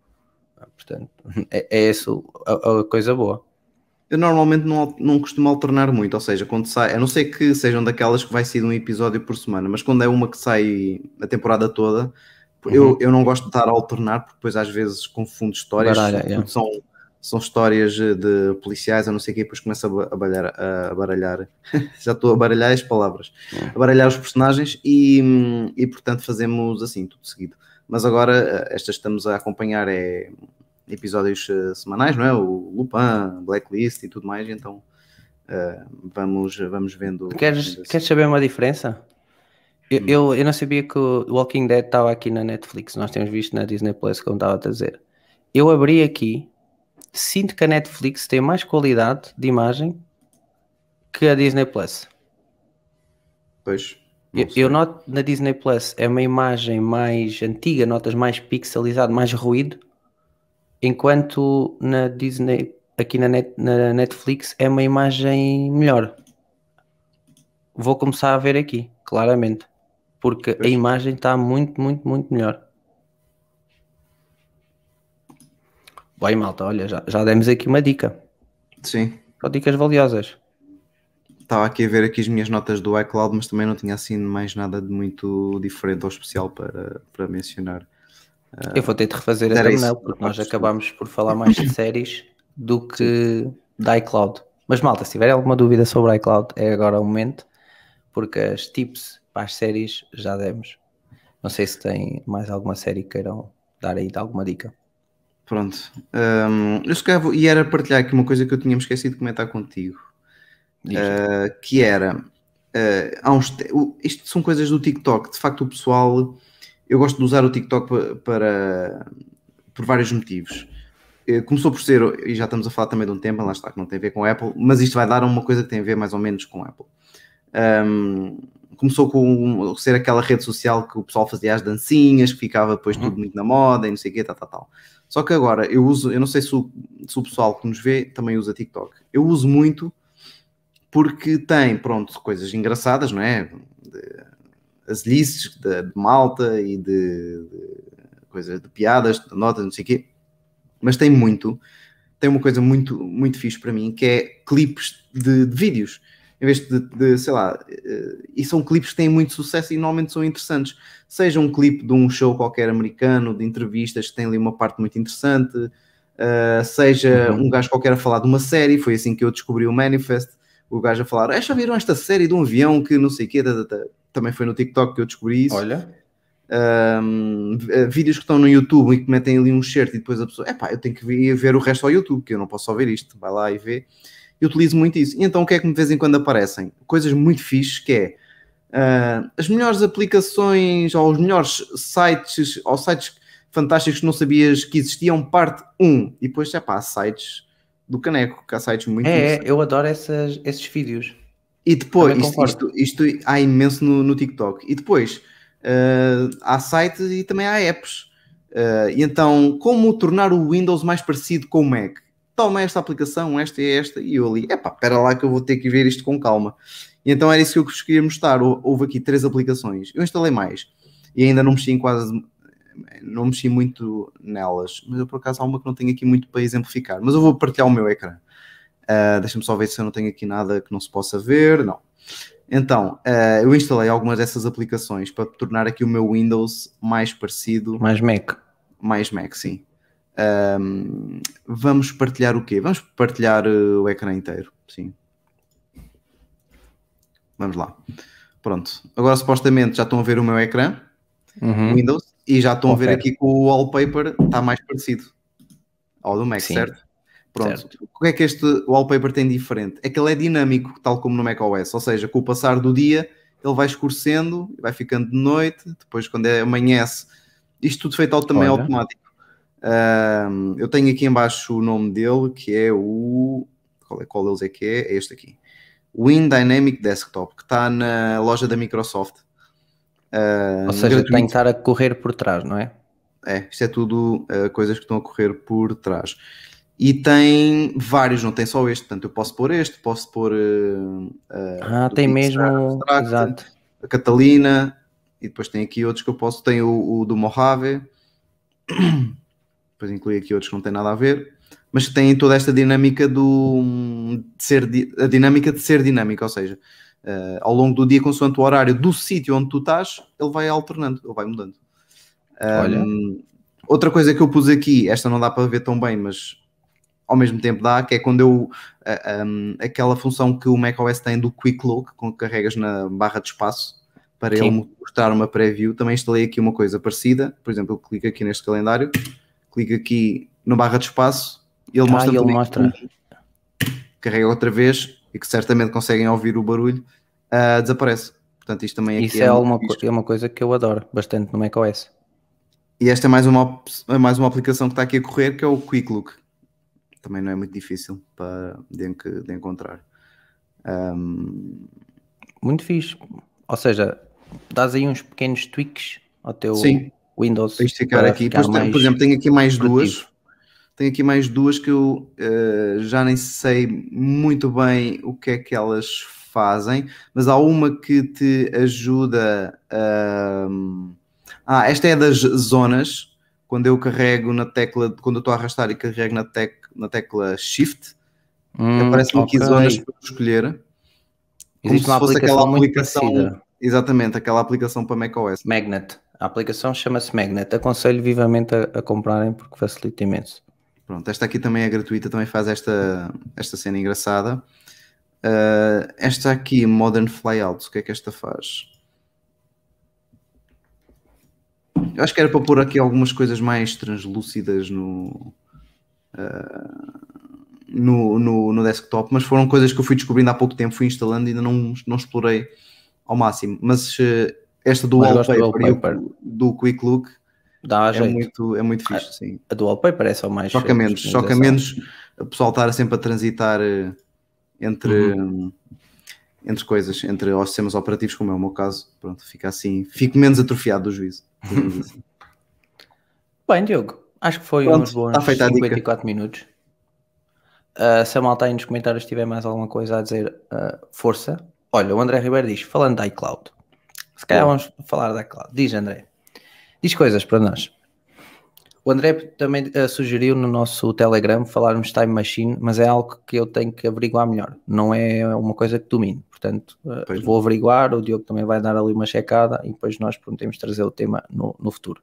Ah, Portanto, é, é isso a, a coisa boa. Eu normalmente não, não costumo alternar muito, ou seja, quando sai, a não ser que sejam daquelas que vai ser um episódio por semana, mas quando é uma que sai a temporada toda, eu, eu não gosto de estar a alternar, porque depois às vezes confundo histórias, Baralha, yeah. são, são histórias de policiais, a não sei o que, depois começa a, ba- a, baralhar, já estou a baralhar as palavras, a baralhar os personagens e, e portanto fazemos assim, tudo seguido. Mas agora, eh, estas estamos a acompanhar é episódios eh, semanais, não é? O Lupin, Blacklist e tudo mais, então eh, vamos, vamos vendo. Queres, vendo assim. queres saber uma diferença? Eu, eu, eu não sabia que o Walking Dead estava aqui na Netflix, nós temos visto na Disney Plus, como estava a dizer. Eu abri aqui, sinto que a Netflix tem mais qualidade de imagem que a Disney Plus. Pois. Eu, eu noto na Disney Plus é uma imagem mais antiga, notas mais pixelizado, mais ruído, enquanto na Disney, aqui na, Net- na Netflix, é uma imagem melhor. Vou começar a ver aqui, claramente, porque a imagem está muito, muito, muito melhor. Bem, malta, olha, já, já demos aqui uma dica. Sim. Só dicas valiosas. Estava aqui a ver aqui as minhas notas do iCloud, mas também não tinha assim mais nada de muito diferente ou especial para, para mencionar. Eu vou ter de refazer a thumbnail, porque nós acabámos por falar mais de séries do que da iCloud. Mas malta, se tiver alguma dúvida sobre iCloud, é agora o momento, porque as tips para as séries já demos. Não sei se tem mais alguma série que queiram dar aí de alguma dica. Pronto. Hum, eu se calhar vou- e era partilhar aqui uma coisa que eu tinha esquecido de comentar contigo. Uh, que era uh, uns isto são coisas do TikTok. De facto, o pessoal eu gosto de usar o TikTok pa- para por vários motivos. Eh, Começou por ser, e já estamos a falar também de um tema, lá está, que não tem a ver com a Apple, mas isto vai dar uma coisa que tem a ver mais ou menos com a Apple. Um, começou com ser aquela rede social que o pessoal fazia as dancinhas, que ficava depois Uhum. tudo muito na moda e não sei o quê, tal, tal, tal. Só que agora eu uso, eu não sei se o, se o pessoal que nos vê também usa TikTok. Eu uso muito porque tem, pronto, coisas engraçadas, não é? De- as lists de, de malta e de, de coisas de piadas, de notas, não sei o quê. Mas tem muito, tem uma coisa muito, muito fixe para mim, que é clipes de, de vídeos. Em vez de, de, sei lá, eh, e são clipes que têm muito sucesso e normalmente são interessantes. Seja um clipe de um show qualquer americano, de entrevistas, que tem ali uma parte muito interessante, uh, seja Uhum. um gajo qualquer a falar de uma série, foi assim que eu descobri o Manifest, o gajo a falar, "Ah, já viram esta série de um avião que não sei o quê, tá, tá, tá." também foi no TikTok que eu descobri isso. Olha, Um, v- vídeos que estão no YouTube e que metem ali um shirt e depois a pessoa, epá, eu tenho que ir ver o resto ao YouTube, que eu não posso só ver isto, vai lá e vê. Eu utilizo muito isso. E então o que é que de vez em quando aparecem? Coisas muito fixes que é ah, as melhores aplicações ou os melhores sites ou sites fantásticos que não sabias que existiam, parte 1. E depois, é pá, sites do caneco, que há sites muito é, interessantes. é, eu adoro essas, esses vídeos. E depois, isto, isto, isto há imenso no, no TikTok. E depois, eh, há sites e também há apps. Eh, e então, como tornar o Windows mais parecido com o Mac? Toma esta aplicação, esta e esta, e eu ali, epá, espera lá que eu vou ter que ver isto com calma. E então era isso que eu vos queria mostrar. Hou- Houve aqui três aplicações. Eu instalei mais. E ainda não mexi em quase... Não mexi muito nelas. Mas eu, por acaso, há uma que não tenho aqui muito para exemplificar. Mas eu vou partilhar o meu ecrã. Uh, Deixa-me só ver se eu não tenho aqui nada que não se possa ver. Não. Então, uh, eu instalei algumas dessas aplicações para tornar aqui o meu Windows mais parecido, Mais Mac. mais Mac, sim. Um, vamos partilhar o quê? Vamos partilhar uh, o ecrã inteiro, sim. Vamos lá. Pronto. Agora, supostamente, já estão a ver o meu ecrã, Uhum. Windows, e já estão a ver aqui que o wallpaper está mais parecido ao do Mac, Sim. certo? Pronto. Certo. O que é que este wallpaper tem diferente? É que ele é dinâmico, tal como no macOS, ou seja, com o passar do dia ele vai escurecendo, vai ficando de noite, depois quando é, amanhece, isto tudo feito também Olha. automático. Ahm, eu tenho aqui embaixo o nome dele, que é o... Qual, é, qual deles é que é? É este aqui. Win Dynamic Desktop, que está na loja da Microsoft. Ah, Ou seja, tem que estar a correr por trás, não é? É, isto é tudo uh, coisas que estão a correr por trás. E tem vários, não tem só este. Portanto, eu posso pôr este, posso pôr uh, uh, Ah, do tem mesmo. Abstract, Exato. a Catalina, e depois tem aqui outros que eu posso. Tem o, o do Mojave, depois inclui aqui outros que não têm nada a ver, mas que têm toda esta dinâmica do de ser a dinâmica de ser dinâmica, ou seja, uh, ao longo do dia, consoante o horário do sítio onde tu estás, ele vai alternando, ele vai mudando. Um, outra coisa que eu pus aqui, esta não dá para ver tão bem, mas ao mesmo tempo dá, que é quando eu a- um, aquela função que o macOS tem do Quick Look, que carregas na barra de espaço para Sim. ele mostrar uma preview, também instalei aqui uma coisa parecida, por exemplo, eu clico aqui neste calendário, clico aqui na barra de espaço e ele Ah, mostra ele mostra. carrega outra vez e que certamente conseguem ouvir o barulho, ah, desaparece. Portanto, isto também Isso é, muito uma, co- é uma coisa que eu adoro bastante no macOS. E esta é mais uma, é mais uma aplicação que está aqui a correr, que é o Quick Look. Também não é muito difícil para, de, de encontrar. Ahm, Muito fixe. Ou seja, dás aí uns pequenos tweaks ao teu Sim. Windows. isto ficar aqui. tem- mais por exemplo, tenho aqui mais duas. Tenho aqui mais duas que eu eh, já nem sei muito bem o que é que elas fazem, mas há uma que te ajuda a. Ah, esta é das zonas. Quando eu carrego na tecla, quando eu estou a arrastar e carrego na, tec, na tecla Shift, Hum, aparecem aqui ok. zonas para escolher. Como Existe se fosse aquela aplicação- parecida. Exatamente, aquela aplicação para macOS. Magnet. A aplicação chama-se Magnet. Aconselho vivamente a, a comprarem porque facilita imenso. Pronto, esta aqui também é gratuita, também faz esta, esta cena engraçada. Uh, esta aqui, Modern Flyouts, o que é que esta faz? Eu acho que era para pôr aqui algumas coisas mais translúcidas no, uh, no, no, no desktop, mas foram coisas que eu fui descobrindo há pouco tempo, fui instalando e ainda não, não explorei ao máximo. Mas uh, esta do gosto do wallpaper, e o- wallpaper. do Quick Look Dá é jeito. muito, é muito fixe, sim. A do wallpaper é só mais. Choca menos, choca menos o pessoal estar sempre a transitar eh, entre, Uhum. entre coisas, entre os sistemas operativos, como é o meu caso. Pronto, fica assim, fico menos atrofiado do juízo. assim. Bem, Diogo, acho que foi Pronto, uns bons está feita a dica. 54 minutos. Uh, se a malta aí nos comentários tiver mais alguma coisa a dizer, uh, força. Olha, o André Ribeiro diz, falando da iCloud. Se calhar vamos falar da iCloud. Diz, André. Diz coisas para nós. O André também uh, sugeriu no nosso Telegram falarmos Time Machine, mas é algo que eu tenho que averiguar melhor. Não é uma coisa que domino. Portanto, uh, vou averiguar, o Diogo também vai dar ali uma checada e depois nós prometemos trazer o tema no, no futuro.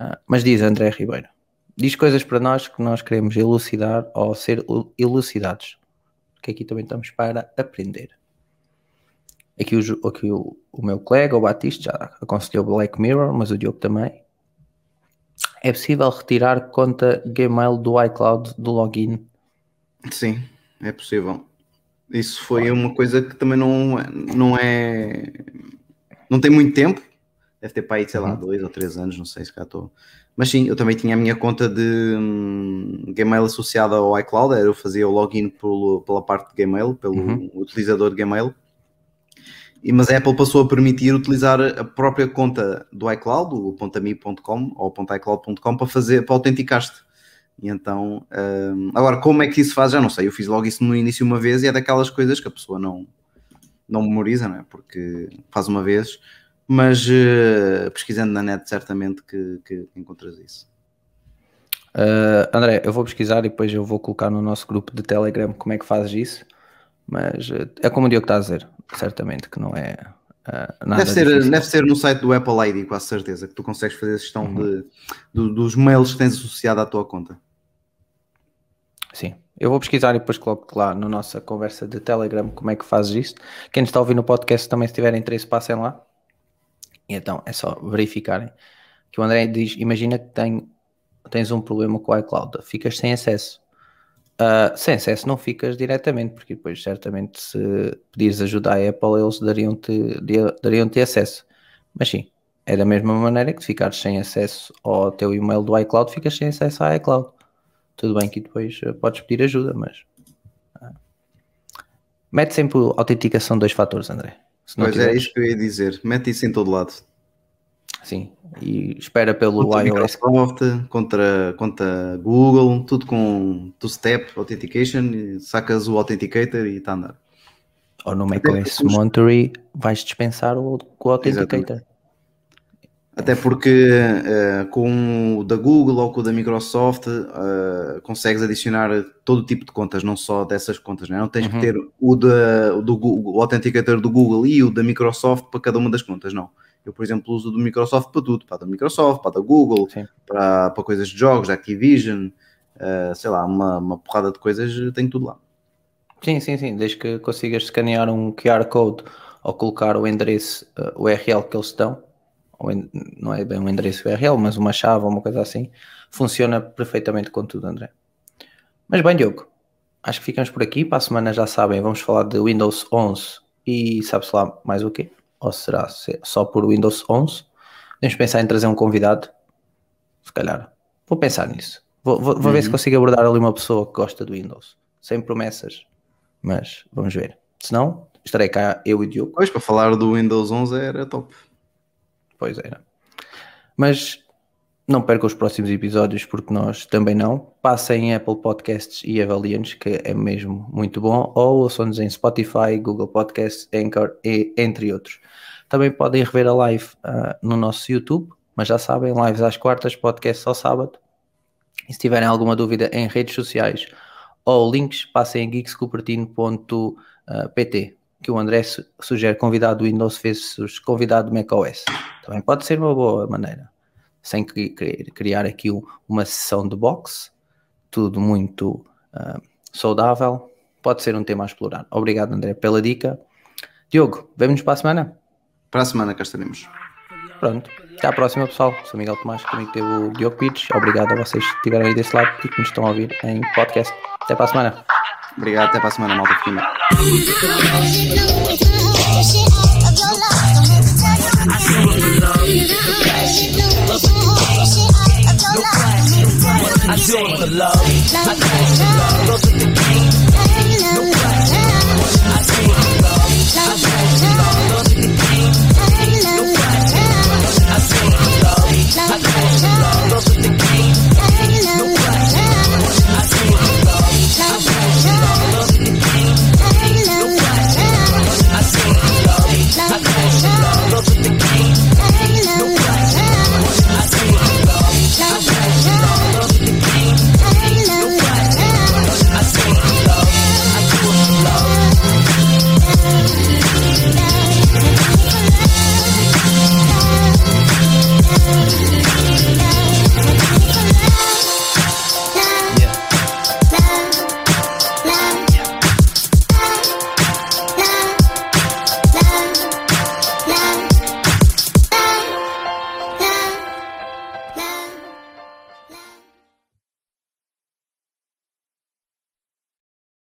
Uh, mas diz André Ribeiro, diz coisas para nós que nós queremos elucidar ou ser elucidados. Que aqui também estamos para aprender. Aqui, o, Ju- aqui o, o meu colega, o Batista, já aconselhou Black Mirror, mas o Diogo também. É possível retirar conta Gmail do iCloud do login? Sim, é possível. Isso foi uma coisa que também não, não é. Não tem muito tempo. Deve ter para aí, sei lá, Uhum. dois ou três anos, não sei se cá estou. Mas sim, eu também tinha a minha conta de hum, Gmail associada ao iCloud. Eu fazia o login pelo, pela parte de Gmail, pelo Uhum. utilizador de Gmail. Mas a Apple passou a permitir utilizar a própria conta do iCloud, o .me.com ou .icloud.com para fazer, para autenticar-te. E então, hum, agora como é que isso faz? Já não sei. Eu fiz logo isso no início uma vez e é daquelas coisas que a pessoa não, não memoriza, não é? Porque faz uma vez, mas eh, pesquisando na net certamente que, que encontras isso. Uh, André, eu vou pesquisar e depois eu vou colocar no nosso grupo de Telegram como é que fazes isso. Mas uh, é como o Diogo está a dizer, certamente que não é uh, nada Deve ser, difícil. deve ser no site do Apple ID, com a certeza, que tu consegues fazer a gestão Uhum. de, do- dos mails que tens associado à tua conta. Sim, eu vou pesquisar e depois coloco lá na nossa conversa de Telegram como é que fazes isto. Quem está a ouvir no podcast também, se tiver interesse, passem lá. E então é só verificarem que o André diz: Imagina que tens um problema com o iCloud, ficas sem acesso. Ah, sem acesso não ficas diretamente, porque depois certamente se pedires ajuda à Apple, eles dariam-te dariam-te acesso. Mas sim, é da mesma maneira que ficares sem acesso ao teu e-mail do iCloud, ficas sem acesso à iCloud. Tudo bem que depois eh, podes pedir ajuda, mas. ah. Mete sempre autenticação de dois fatores, André. Pois é, tiveres, isso que eu ia dizer. Mete isso em todo lado. Sim. E espera pelo Contra iOS. Microsoft, contra, contra Google, tudo com two-step authentication, sacas o authenticator e está a andar. Ou no macOS Monterey vais dispensar o, o Authenticator. Até porque eh, com o da Google ou com o da Microsoft eh, consegues adicionar todo tipo de contas, não só dessas contas, não, é? não tens Uhum. que ter o, da, o do Google, o Authenticator do Google e o da Microsoft para cada uma das contas, não. Eu, por exemplo, uso do Microsoft para tudo, para da Microsoft, para da Google, Sim. para, para coisas de jogos, da Activision, eh, sei lá, uma, uma porrada de coisas, tenho tudo lá. Sim, sim, sim. Desde que consigas escanear um QR Code ou colocar o endereço eh, URL que eles dão, não é bem um endereço URL, mas uma chave ou uma coisa assim, funciona perfeitamente com tudo, André. Mas bem, Diogo, acho que ficamos por aqui. Para a semana já sabem, vamos falar de Windows 11 e sabe-se lá mais o quê? Ou será se- só por Windows 11? Podemos pensar em trazer um convidado? Se calhar. Vou pensar nisso. Vou, vou- vou ver se Uhum. consigo abordar ali uma pessoa que gosta do Windows. Sem promessas, mas vamos ver. Se não, estarei cá eu e o Diogo. Pois, para falar do Windows 11 era top. Pois era. Mas não percam os próximos episódios, porque nós também não. Passem em Apple Podcasts e avaliem-nos, que é mesmo muito bom. Ou ouçam-nos em Spotify, Google Podcasts, Anchor, e, entre outros. Também podem rever a live ah, no nosso YouTube, mas já sabem, lives às quartas, podcasts ao sábado. E se tiverem alguma dúvida em redes sociais ou links, passem em geekscupertino.pt que o André su- sugere convidado do Windows versus convidado do macOS. Também pode ser uma boa maneira. Sem criar aqui um- uma sessão de boxe, tudo muito ah, saudável. Pode ser um tema a explorar. Obrigado, André, pela dica. Diogo, vemo-nos para a semana? Para a semana cá estaremos. Pronto. Até à próxima, pessoal. Sou Miguel Tomás, comigo teve o Diogo Pires. Obrigado a vocês que estiveram aí desse lado e que nos estão a ouvir em podcast. Até para a semana. Obrigado, até para a semana, malta. Fiquem I do it for love. I do it for love. Go through the game. I do it for love.